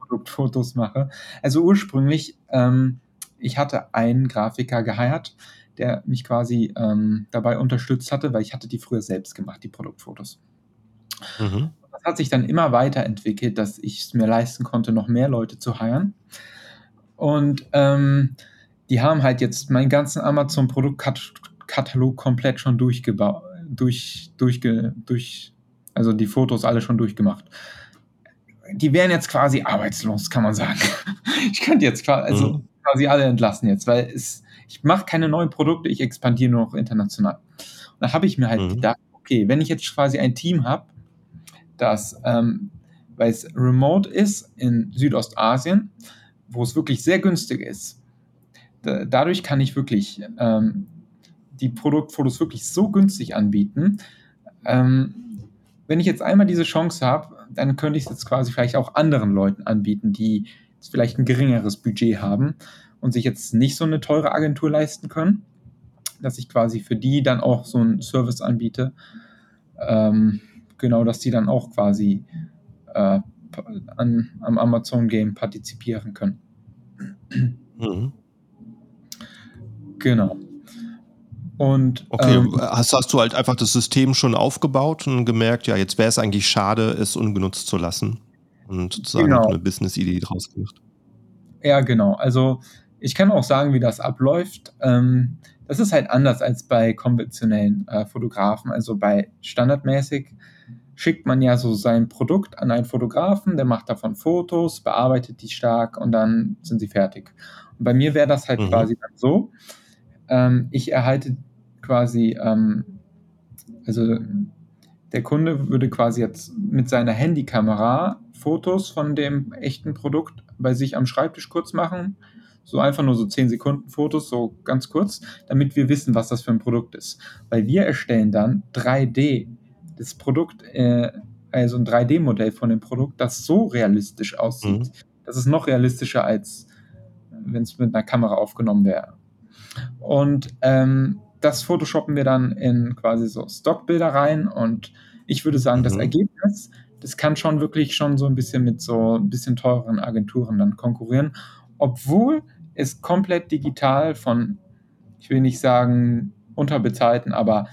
Produktfotos mache. Also ursprünglich, ähm, ich hatte einen Grafiker geheiert, der mich quasi ähm, dabei unterstützt hatte, weil ich hatte die früher selbst gemacht, die Produktfotos. Mhm. Das hat sich dann immer weiterentwickelt, dass ich es mir leisten konnte, noch mehr Leute zu heiern. Und ähm, die haben halt jetzt meinen ganzen Amazon-Produktkatalog komplett schon durchgebaut, durch, durchge, durch, also die Fotos alle schon durchgemacht die wären jetzt quasi arbeitslos, kann man sagen. Ich könnte jetzt quasi, also mhm. quasi alle entlassen jetzt, weil es, ich mache keine neuen Produkte, ich expandiere nur noch international. Und da habe ich mir halt mhm. gedacht, okay, wenn ich jetzt quasi ein Team habe, das, ähm, weil es remote ist in Südostasien, wo es wirklich sehr günstig ist, da, dadurch kann ich wirklich ähm, die Produktfotos wirklich so günstig anbieten. Ähm, wenn ich jetzt einmal diese Chance habe, dann könnte ich es jetzt quasi vielleicht auch anderen Leuten anbieten, die vielleicht ein geringeres Budget haben und sich jetzt nicht so eine teure Agentur leisten können, dass ich quasi für die dann auch so einen Service anbiete. Ähm, genau, dass die dann auch quasi äh, an, am Amazon Game partizipieren können. Mhm. Genau. Und, okay, ähm, hast, hast du halt einfach das System schon aufgebaut und gemerkt, ja, jetzt wäre es eigentlich schade, es ungenutzt zu lassen und sozusagen genau. eine Business-Idee draus gemacht. Ja, genau. Also ich kann auch sagen, wie das abläuft. Ähm, das ist halt anders als bei konventionellen äh, Fotografen. Also bei standardmäßig schickt man ja so sein Produkt an einen Fotografen, der macht davon Fotos, bearbeitet die stark und dann sind sie fertig. Und bei mir wäre das halt mhm. quasi dann so. Ähm, ich erhalte quasi, ähm, also der Kunde würde quasi jetzt mit seiner Handykamera Fotos von dem echten Produkt bei sich am Schreibtisch kurz machen. So einfach nur so 10 Sekunden Fotos, so ganz kurz, damit wir wissen, was das für ein Produkt ist. Weil wir erstellen dann 3D das Produkt, äh, also ein 3D-Modell von dem Produkt, das so realistisch aussieht. Mhm. Das ist noch realistischer, als wenn es mit einer Kamera aufgenommen wäre. Und ähm, das photoshoppen wir dann in quasi so Stockbilder rein und ich würde sagen, mhm. das Ergebnis, das kann schon wirklich schon so ein bisschen mit so ein bisschen teureren Agenturen dann konkurrieren, obwohl es komplett digital von, ich will nicht sagen unterbezahlten, aber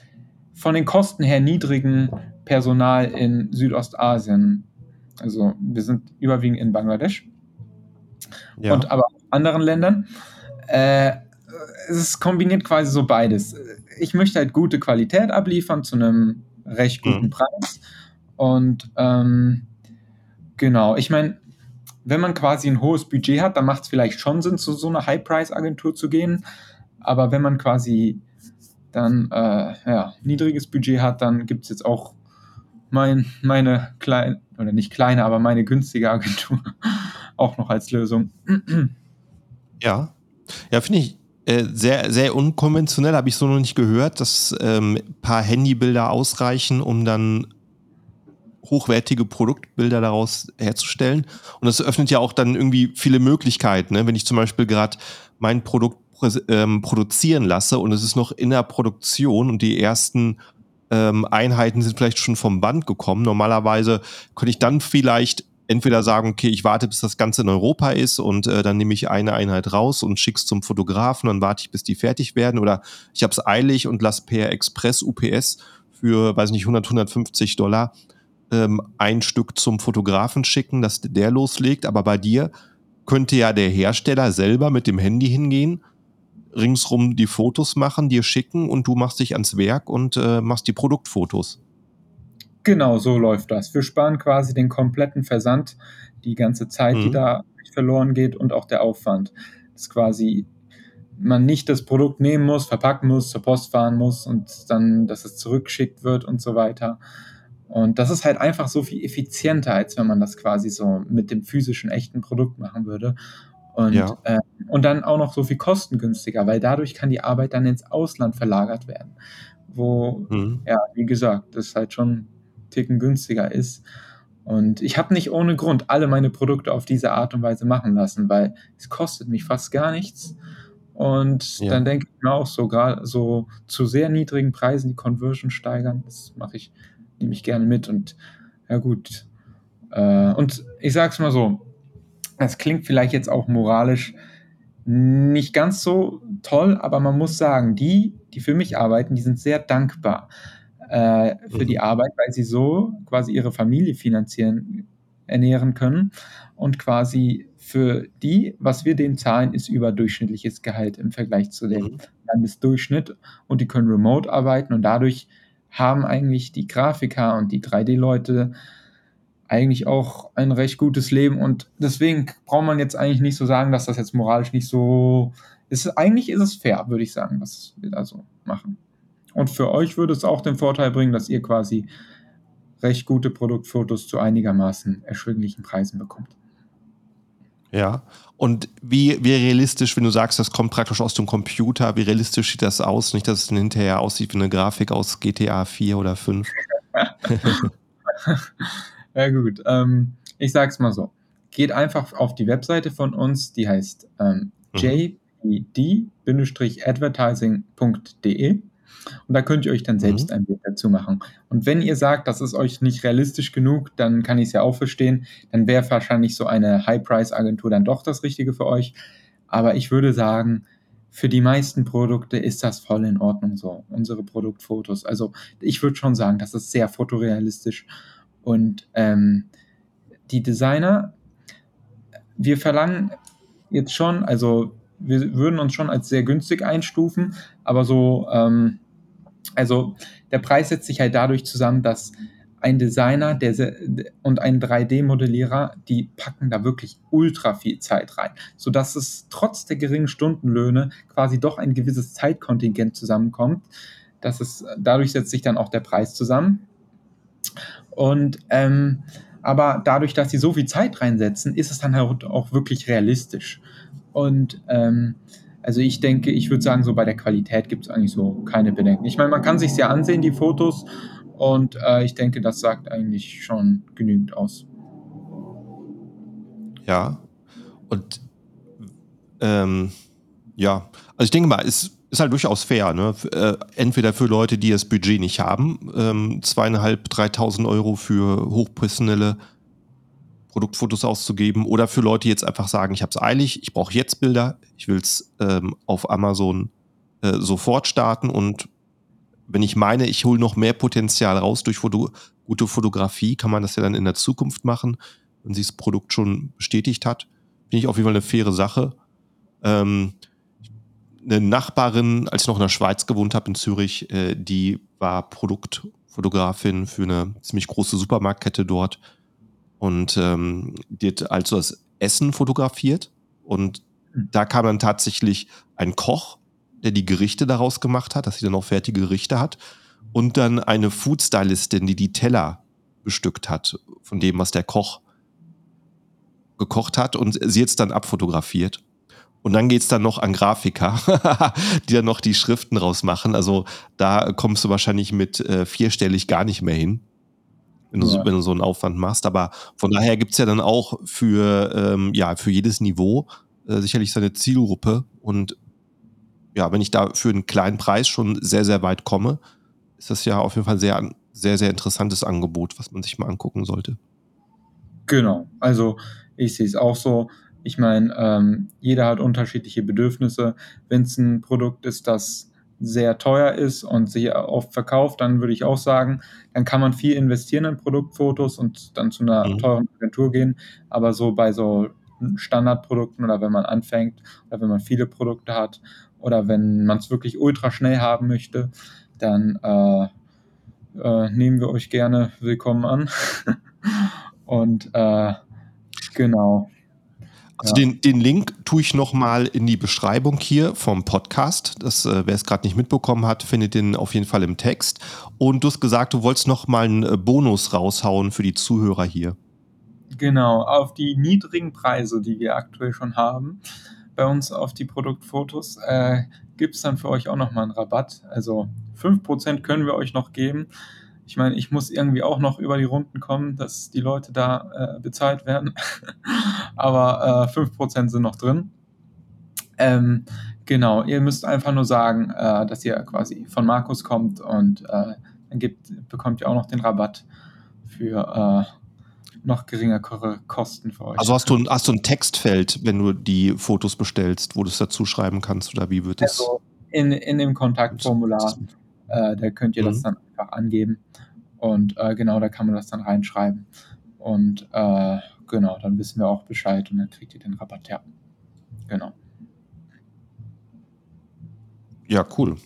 von den Kosten her niedrigen Personal in Südostasien, also wir sind überwiegend in Bangladesch ja. und aber anderen Ländern, äh, es kombiniert quasi so beides. Ich möchte halt gute Qualität abliefern zu einem recht guten mhm. Preis. Und ähm, genau, ich meine, wenn man quasi ein hohes Budget hat, dann macht es vielleicht schon Sinn, zu so einer High-Price-Agentur zu gehen. Aber wenn man quasi dann äh, ja, niedriges Budget hat, dann gibt es jetzt auch mein, meine kleine, oder nicht kleine, aber meine günstige Agentur auch noch als Lösung. Ja, ja, finde ich äh, sehr, sehr unkonventionell, habe ich so noch nicht gehört, dass ähm, ein paar Handybilder ausreichen, um dann hochwertige Produktbilder daraus herzustellen. Und das öffnet ja auch dann irgendwie viele Möglichkeiten. Ne? Wenn ich zum Beispiel gerade mein Produkt ähm, produzieren lasse und es ist noch in der Produktion und die ersten ähm, Einheiten sind vielleicht schon vom Band gekommen. Normalerweise könnte ich dann vielleicht entweder sagen, okay, ich warte, bis das Ganze in Europa ist und äh, dann nehme ich eine Einheit raus und schick's zum Fotografen, dann warte ich, bis die fertig werden oder ich habe es eilig und lasse per Express UPS für, weiß nicht, 100, 150 Dollar ähm, ein Stück zum Fotografen schicken, dass der loslegt. Aber bei dir könnte ja der Hersteller selber mit dem Handy hingehen, ringsrum die Fotos machen, dir schicken und du machst dich ans Werk und äh, machst die Produktfotos. Genau, so läuft das. Wir sparen quasi den kompletten Versand, die ganze Zeit, mhm. die da verloren geht und auch der Aufwand. Das ist quasi, man nicht das Produkt nehmen muss, verpacken muss, zur Post fahren muss und dann, dass es zurückgeschickt wird und so weiter. Und das ist halt einfach so viel effizienter, als wenn man das quasi so mit dem physischen, echten Produkt machen würde. Und, ja. äh, und dann auch noch so viel kostengünstiger, weil dadurch kann die Arbeit dann ins Ausland verlagert werden. Wo, mhm. ja, wie gesagt, das halt schon Ticken günstiger ist. Und ich habe nicht ohne Grund alle meine Produkte auf diese Art und Weise machen lassen, weil es kostet mich fast gar nichts. Und ja. dann denke ich mir auch so, gerade so zu sehr niedrigen Preisen die Conversion steigern, das mache ich, nehme ich gerne mit. Und ja gut. Äh, und ich sage es mal so, es klingt vielleicht jetzt auch moralisch nicht ganz so toll, aber man muss sagen, die, die für mich arbeiten, die sind sehr dankbar äh, für mhm. die Arbeit, weil sie so quasi ihre Familie finanzieren, ernähren können und quasi für die, was wir denen zahlen, ist überdurchschnittliches Gehalt im Vergleich zu dem mhm. Landesdurchschnitt und die können remote arbeiten und dadurch haben eigentlich die Grafiker und die 3D-Leute eigentlich auch ein recht gutes Leben und deswegen braucht man jetzt eigentlich nicht so sagen, dass das jetzt moralisch nicht so ist. Eigentlich ist es fair, würde ich sagen, was wir da so machen. Und für euch würde es auch den Vorteil bringen, dass ihr quasi recht gute Produktfotos zu einigermaßen erschwinglichen Preisen bekommt. Ja, und wie, wie realistisch, wenn du sagst, das kommt praktisch aus dem Computer, wie realistisch sieht das aus? Nicht, dass es dann hinterher aussieht wie eine Grafik aus GTA 4 oder 5. ja, gut. Ähm, ich sag's mal so. Geht einfach auf die Webseite von uns, die heißt ähm, mhm. jpd-advertising.de und da könnt ihr euch dann selbst mhm. ein Bild dazu machen. Und wenn ihr sagt, das ist euch nicht realistisch genug, dann kann ich es ja auch verstehen. Dann wäre wahrscheinlich so eine High-Price-Agentur dann doch das Richtige für euch. Aber ich würde sagen, für die meisten Produkte ist das voll in Ordnung so, unsere Produktfotos. Also ich würde schon sagen, das ist sehr fotorealistisch. Und ähm, die Designer, wir verlangen jetzt schon, also wir würden uns schon als sehr günstig einstufen, aber so, ähm, also der Preis setzt sich halt dadurch zusammen, dass ein Designer der, und ein 3D-Modellierer, die packen da wirklich ultra viel Zeit rein, sodass es trotz der geringen Stundenlöhne quasi doch ein gewisses Zeitkontingent zusammenkommt. Das ist, dadurch setzt sich dann auch der Preis zusammen. Und ähm, aber dadurch, dass sie so viel Zeit reinsetzen, ist es dann halt auch wirklich realistisch. Und ähm, also ich denke, ich würde sagen, so bei der Qualität gibt es eigentlich so keine Bedenken. Ich meine, man kann sich ja ansehen, die Fotos, und äh, ich denke, das sagt eigentlich schon genügend aus. Ja, und ähm, ja, also ich denke mal, es ist halt durchaus fair, ne? Äh, entweder für Leute, die das Budget nicht haben, ähm, zweieinhalb, dreitausend Euro für hochprofessionelle Produktfotos auszugeben oder für Leute, die jetzt einfach sagen, ich habe es eilig, ich brauche jetzt Bilder, ich will es ähm, auf Amazon äh, sofort starten und wenn ich meine, ich hole noch mehr Potenzial raus durch Foto gute Fotografie, kann man das ja dann in der Zukunft machen, wenn sich das Produkt schon bestätigt hat. Finde ich auf jeden Fall eine faire Sache. Ähm, eine Nachbarin, als ich noch in der Schweiz gewohnt habe, in Zürich, äh, die war Produktfotografin für eine ziemlich große Supermarktkette dort und ähm, die hat also das Essen fotografiert. Und da kam dann tatsächlich ein Koch, der die Gerichte daraus gemacht hat, dass sie dann auch fertige Gerichte hat. Und dann eine Foodstylistin, die die Teller bestückt hat von dem, was der Koch gekocht hat und sie jetzt dann abfotografiert. Und dann geht's dann noch an Grafiker, die dann noch die Schriften rausmachen. Also da kommst du wahrscheinlich mit äh, vierstellig gar nicht mehr hin wenn du, ja. wenn du so einen Aufwand machst. Aber von daher gibt's ja dann auch für, ähm, ja, für jedes Niveau äh, sicherlich seine Zielgruppe. Und ja, wenn ich da für einen kleinen Preis schon sehr, sehr weit komme, ist das ja auf jeden Fall ein sehr, sehr, sehr interessantes Angebot, was man sich mal angucken sollte. Genau, also ich sehe es auch so. Ich meine, ähm, jeder hat unterschiedliche Bedürfnisse. Wenn es ein Produkt ist, das sehr teuer ist und sich oft verkauft, dann würde ich auch sagen, dann kann man viel investieren in Produktfotos und dann zu einer mhm. teuren Agentur gehen. Aber so bei so Standardprodukten oder wenn man anfängt oder wenn man viele Produkte hat oder wenn man es wirklich ultra schnell haben möchte, dann äh, äh, nehmen wir euch gerne willkommen an. und äh, genau. Also ja. den, den Link tue ich nochmal in die Beschreibung hier vom Podcast. Das, äh, wer es gerade nicht mitbekommen hat, findet den auf jeden Fall im Text. Und du hast gesagt, du wolltest nochmal einen äh, Bonus raushauen für die Zuhörer hier. Genau, auf die niedrigen Preise, die wir aktuell schon haben, bei uns auf die Produktfotos, äh, gibt es dann für euch auch nochmal einen Rabatt. Also 5% können wir euch noch geben. Ich meine, ich muss irgendwie auch noch über die Runden kommen, dass die Leute da äh, bezahlt werden. Aber äh, 5% sind noch drin. Ähm, genau, ihr müsst einfach nur sagen, äh, dass ihr quasi von Markus kommt und äh, dann gibt, bekommt ihr auch noch den Rabatt für äh, noch geringere Kosten für euch. Also hast du, hast du ein Textfeld, wenn du die Fotos bestellst, wo du es dazu schreiben kannst oder wie wird es? Also in, in dem Kontaktformular, äh, da könnt ihr mhm. das dann einfach angeben. Und äh, genau, da kann man das dann reinschreiben. Und äh, genau, dann wissen wir auch Bescheid und dann kriegt ihr den Rabatt, ja. Genau. Ja, cool.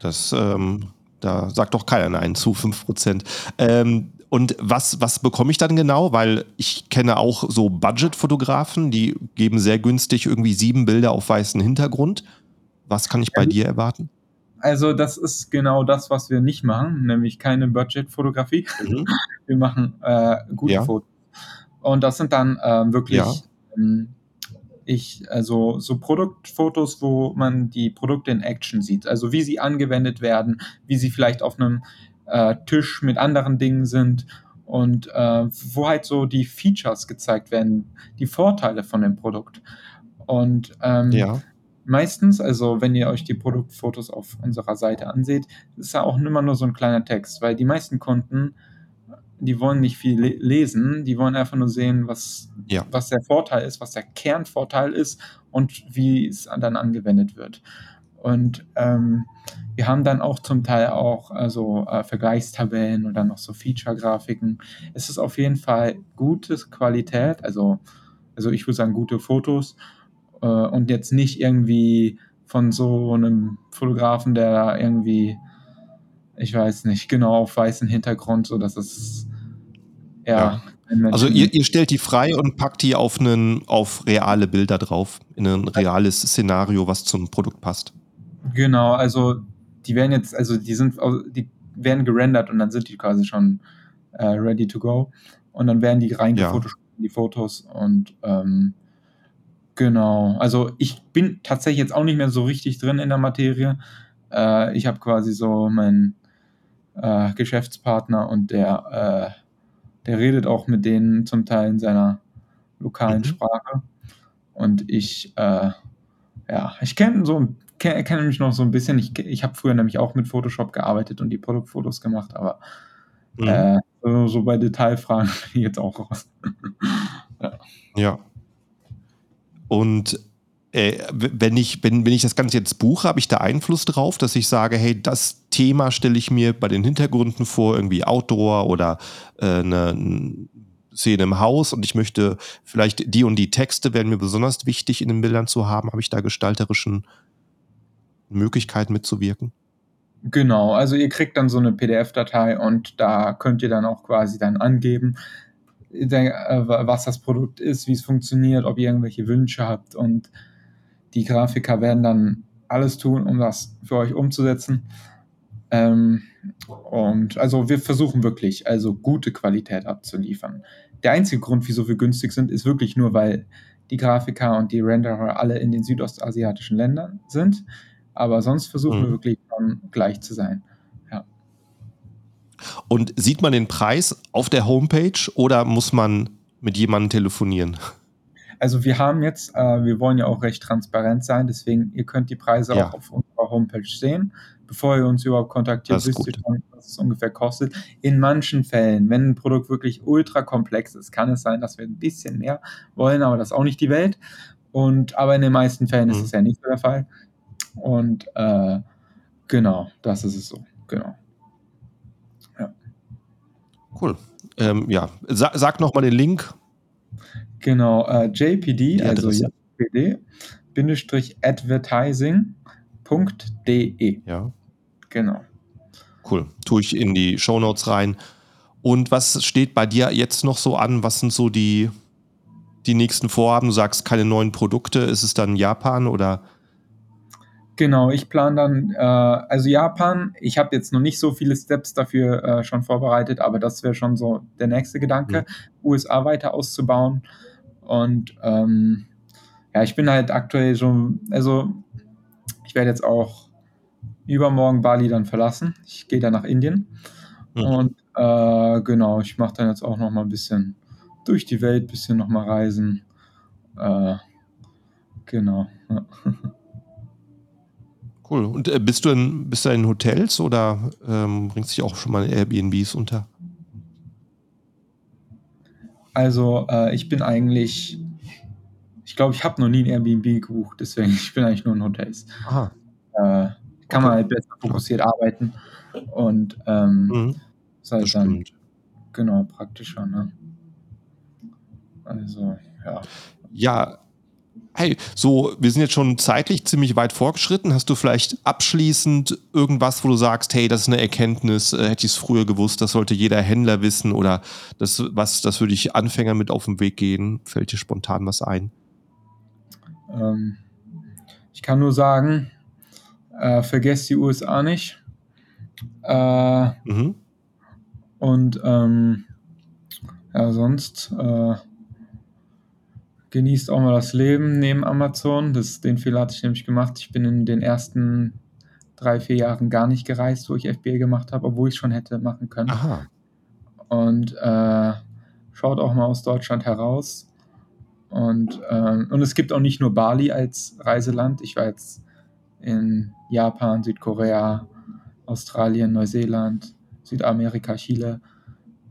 Das, ähm, da sagt doch keiner Nein zu 5%. Ähm, und was, was bekomme ich dann genau? Weil ich kenne auch so Budget-Fotografen, die geben sehr günstig irgendwie sieben Bilder auf weißen Hintergrund. Was kann ich bei dir erwarten? Also das ist genau das, was wir nicht machen, nämlich keine Budget-Fotografie. Mhm. Wir machen äh, gute ja. Fotos. Und das sind dann äh, wirklich ja. ähm, ich, also so Produktfotos, wo man die Produkte in Action sieht, also wie sie angewendet werden, wie sie vielleicht auf einem äh, Tisch mit anderen Dingen sind und äh, wo halt so die Features gezeigt werden, die Vorteile von dem Produkt. Und ähm, ja meistens, also wenn ihr euch die Produktfotos auf unserer Seite anseht, ist da auch immer nur so ein kleiner Text, weil die meisten Kunden, die wollen nicht viel le lesen, die wollen einfach nur sehen, was, ja. was der Vorteil ist, was der Kernvorteil ist und wie es dann angewendet wird. Und ähm, wir haben dann auch zum Teil auch also äh, Vergleichstabellen oder noch so Feature-Grafiken. Es ist auf jeden Fall gute Qualität, also, also ich würde sagen gute Fotos äh, und jetzt nicht irgendwie von so einem Fotografen, der da irgendwie, ich weiß nicht, genau auf weißen Hintergrund, so dass es ja. ja. Also ihr, ihr, stellt die frei und packt die auf einen, auf reale Bilder drauf, in ein reales Szenario, was zum Produkt passt. Genau, also die werden jetzt, also die sind, die werden gerendert und dann sind die quasi schon äh, ready to go. Und dann werden die reingefotoshoppt ja. in die Fotos und ähm, Genau. Also ich bin tatsächlich jetzt auch nicht mehr so richtig drin in der Materie. Äh, ich habe quasi so meinen äh, Geschäftspartner und der, äh, der redet auch mit denen zum Teil in seiner lokalen mhm. Sprache. Und ich, äh, ja, ich kenne so kenne kenn mich noch so ein bisschen. Ich, ich habe früher nämlich auch mit Photoshop gearbeitet und die Produktfotos gemacht, aber mhm. Äh, so, so, bei Detailfragen bin ich jetzt auch raus. ja. ja. Und äh, wenn, ich, wenn, wenn ich das Ganze jetzt buche, habe ich da Einfluss drauf, dass ich sage, hey, das Thema stelle ich mir bei den Hintergründen vor, irgendwie Outdoor oder äh, eine Szene im Haus und ich möchte vielleicht die und die Texte werden mir besonders wichtig in den Bildern zu haben. Habe ich da gestalterischen Möglichkeiten mitzuwirken? Genau, also ihr kriegt dann so eine PDF-Datei und da könnt ihr dann auch quasi dann angeben, was das Produkt ist, wie es funktioniert, ob ihr irgendwelche Wünsche habt und die Grafiker werden dann alles tun, um das für euch umzusetzen. Ähm, und also wir versuchen wirklich, also gute Qualität abzuliefern. Der einzige Grund, wieso wir günstig sind, ist wirklich nur, weil die Grafiker und die Renderer alle in den südostasiatischen Ländern sind. Aber sonst versuchen mhm. wir wirklich gleich zu sein. Und sieht man den Preis auf der Homepage oder muss man mit jemandem telefonieren? Also wir haben jetzt, äh, wir wollen ja auch recht transparent sein, deswegen ihr könnt die Preise ja. auch auf unserer Homepage sehen. Bevor ihr uns überhaupt kontaktiert, wisst ihr schon, was es ungefähr kostet. In manchen Fällen, wenn ein Produkt wirklich ultra komplex ist, kann es sein, dass wir ein bisschen mehr wollen, aber das ist auch nicht die Welt. Und aber in den meisten Fällen mhm. ist es ja nicht so der Fall. Und äh, genau, das ist es so. Genau. Cool. Ähm, ja, Sa sag nochmal den Link. Genau, äh, JPD, also JPD, advertising.de. Ja. Genau. Cool. Tue ich in die Shownotes rein. Und was steht bei dir jetzt noch so an? Was sind so die die nächsten Vorhaben? Du sagst keine neuen Produkte. Ist es dann Japan oder? Genau, ich plane dann, äh, also Japan, ich habe jetzt noch nicht so viele Steps dafür äh, schon vorbereitet, aber das wäre schon so der nächste Gedanke, mhm. USA weiter auszubauen. Und ähm, ja, ich bin halt aktuell schon, also ich werde jetzt auch übermorgen Bali dann verlassen. Ich gehe dann nach Indien. Mhm. Und äh, genau, ich mache dann jetzt auch noch mal ein bisschen durch die Welt, ein bisschen noch mal reisen. Äh, genau. Ja. Cool. Und äh, bist du in, bist du in Hotels oder ähm, bringst dich auch schon mal in Airbnbs unter? Also äh, ich bin eigentlich, ich glaube, ich habe noch nie ein Airbnb gebucht, deswegen ich bin eigentlich nur in Hotels. Aha. Äh, kann okay. man halt besser fokussiert arbeiten und ähm, mhm. ist halt dann stimmt. genau praktischer. Ne? Also ja. Ja, Hey, so, wir sind jetzt schon zeitlich ziemlich weit vorgeschritten. Hast du vielleicht abschließend irgendwas, wo du sagst, hey, das ist eine Erkenntnis, äh, hätte ich es früher gewusst, das sollte jeder Händler wissen oder das, was, das würde ich Anfänger mit auf den Weg gehen? Fällt dir spontan was ein? Ähm, ich kann nur sagen, äh, vergesst die USA nicht. Äh, mhm. Und ähm, ja, sonst äh, genießt auch mal das Leben neben Amazon. Das, den Fehler hatte ich nämlich gemacht. Ich bin in den ersten drei, vier Jahren gar nicht gereist, wo ich FBA gemacht habe, obwohl ich es schon hätte machen können. Aha. Und äh, schaut auch mal aus Deutschland heraus. Und, ähm, und es gibt auch nicht nur Bali als Reiseland. Ich war jetzt in Japan, Südkorea, Australien, Neuseeland, Südamerika, Chile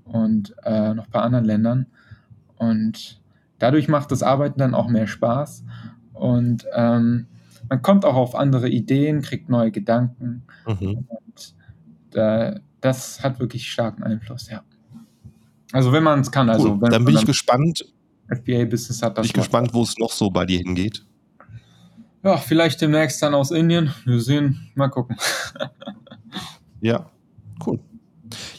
und äh, noch ein paar anderen Ländern. Und Dadurch macht das Arbeiten dann auch mehr Spaß und ähm, man kommt auch auf andere Ideen, kriegt neue Gedanken. Mhm. Und äh, das hat wirklich starken Einfluss, ja. Also wenn man es kann, also cool. dann bin ich gespannt. FBA-Business hat das. Bin ich gespannt, wo es noch so bei dir hingeht. Ja, vielleicht demnächst dann aus Indien. Wir sehen, mal gucken. ja, cool.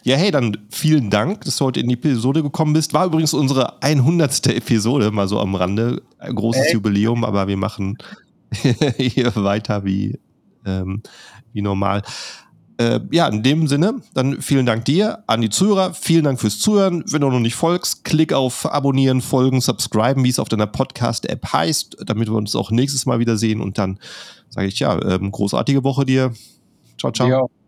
Ja, hey, dann vielen Dank, dass du heute in die Episode gekommen bist. War übrigens unsere 100. Episode, mal so am Rande. Ein großes Echt? Jubiläum, aber wir machen hier weiter wie, ähm, wie normal. Äh, ja, in dem Sinne, dann vielen Dank dir, an die Zuhörer. Vielen Dank fürs Zuhören. Wenn du noch nicht folgst, klick auf Abonnieren, Folgen, Subscriben, wie es auf deiner Podcast-App heißt, damit wir uns auch nächstes Mal wiedersehen. Und dann sage ich ja, ähm, großartige Woche dir. Ciao, ciao. Ja.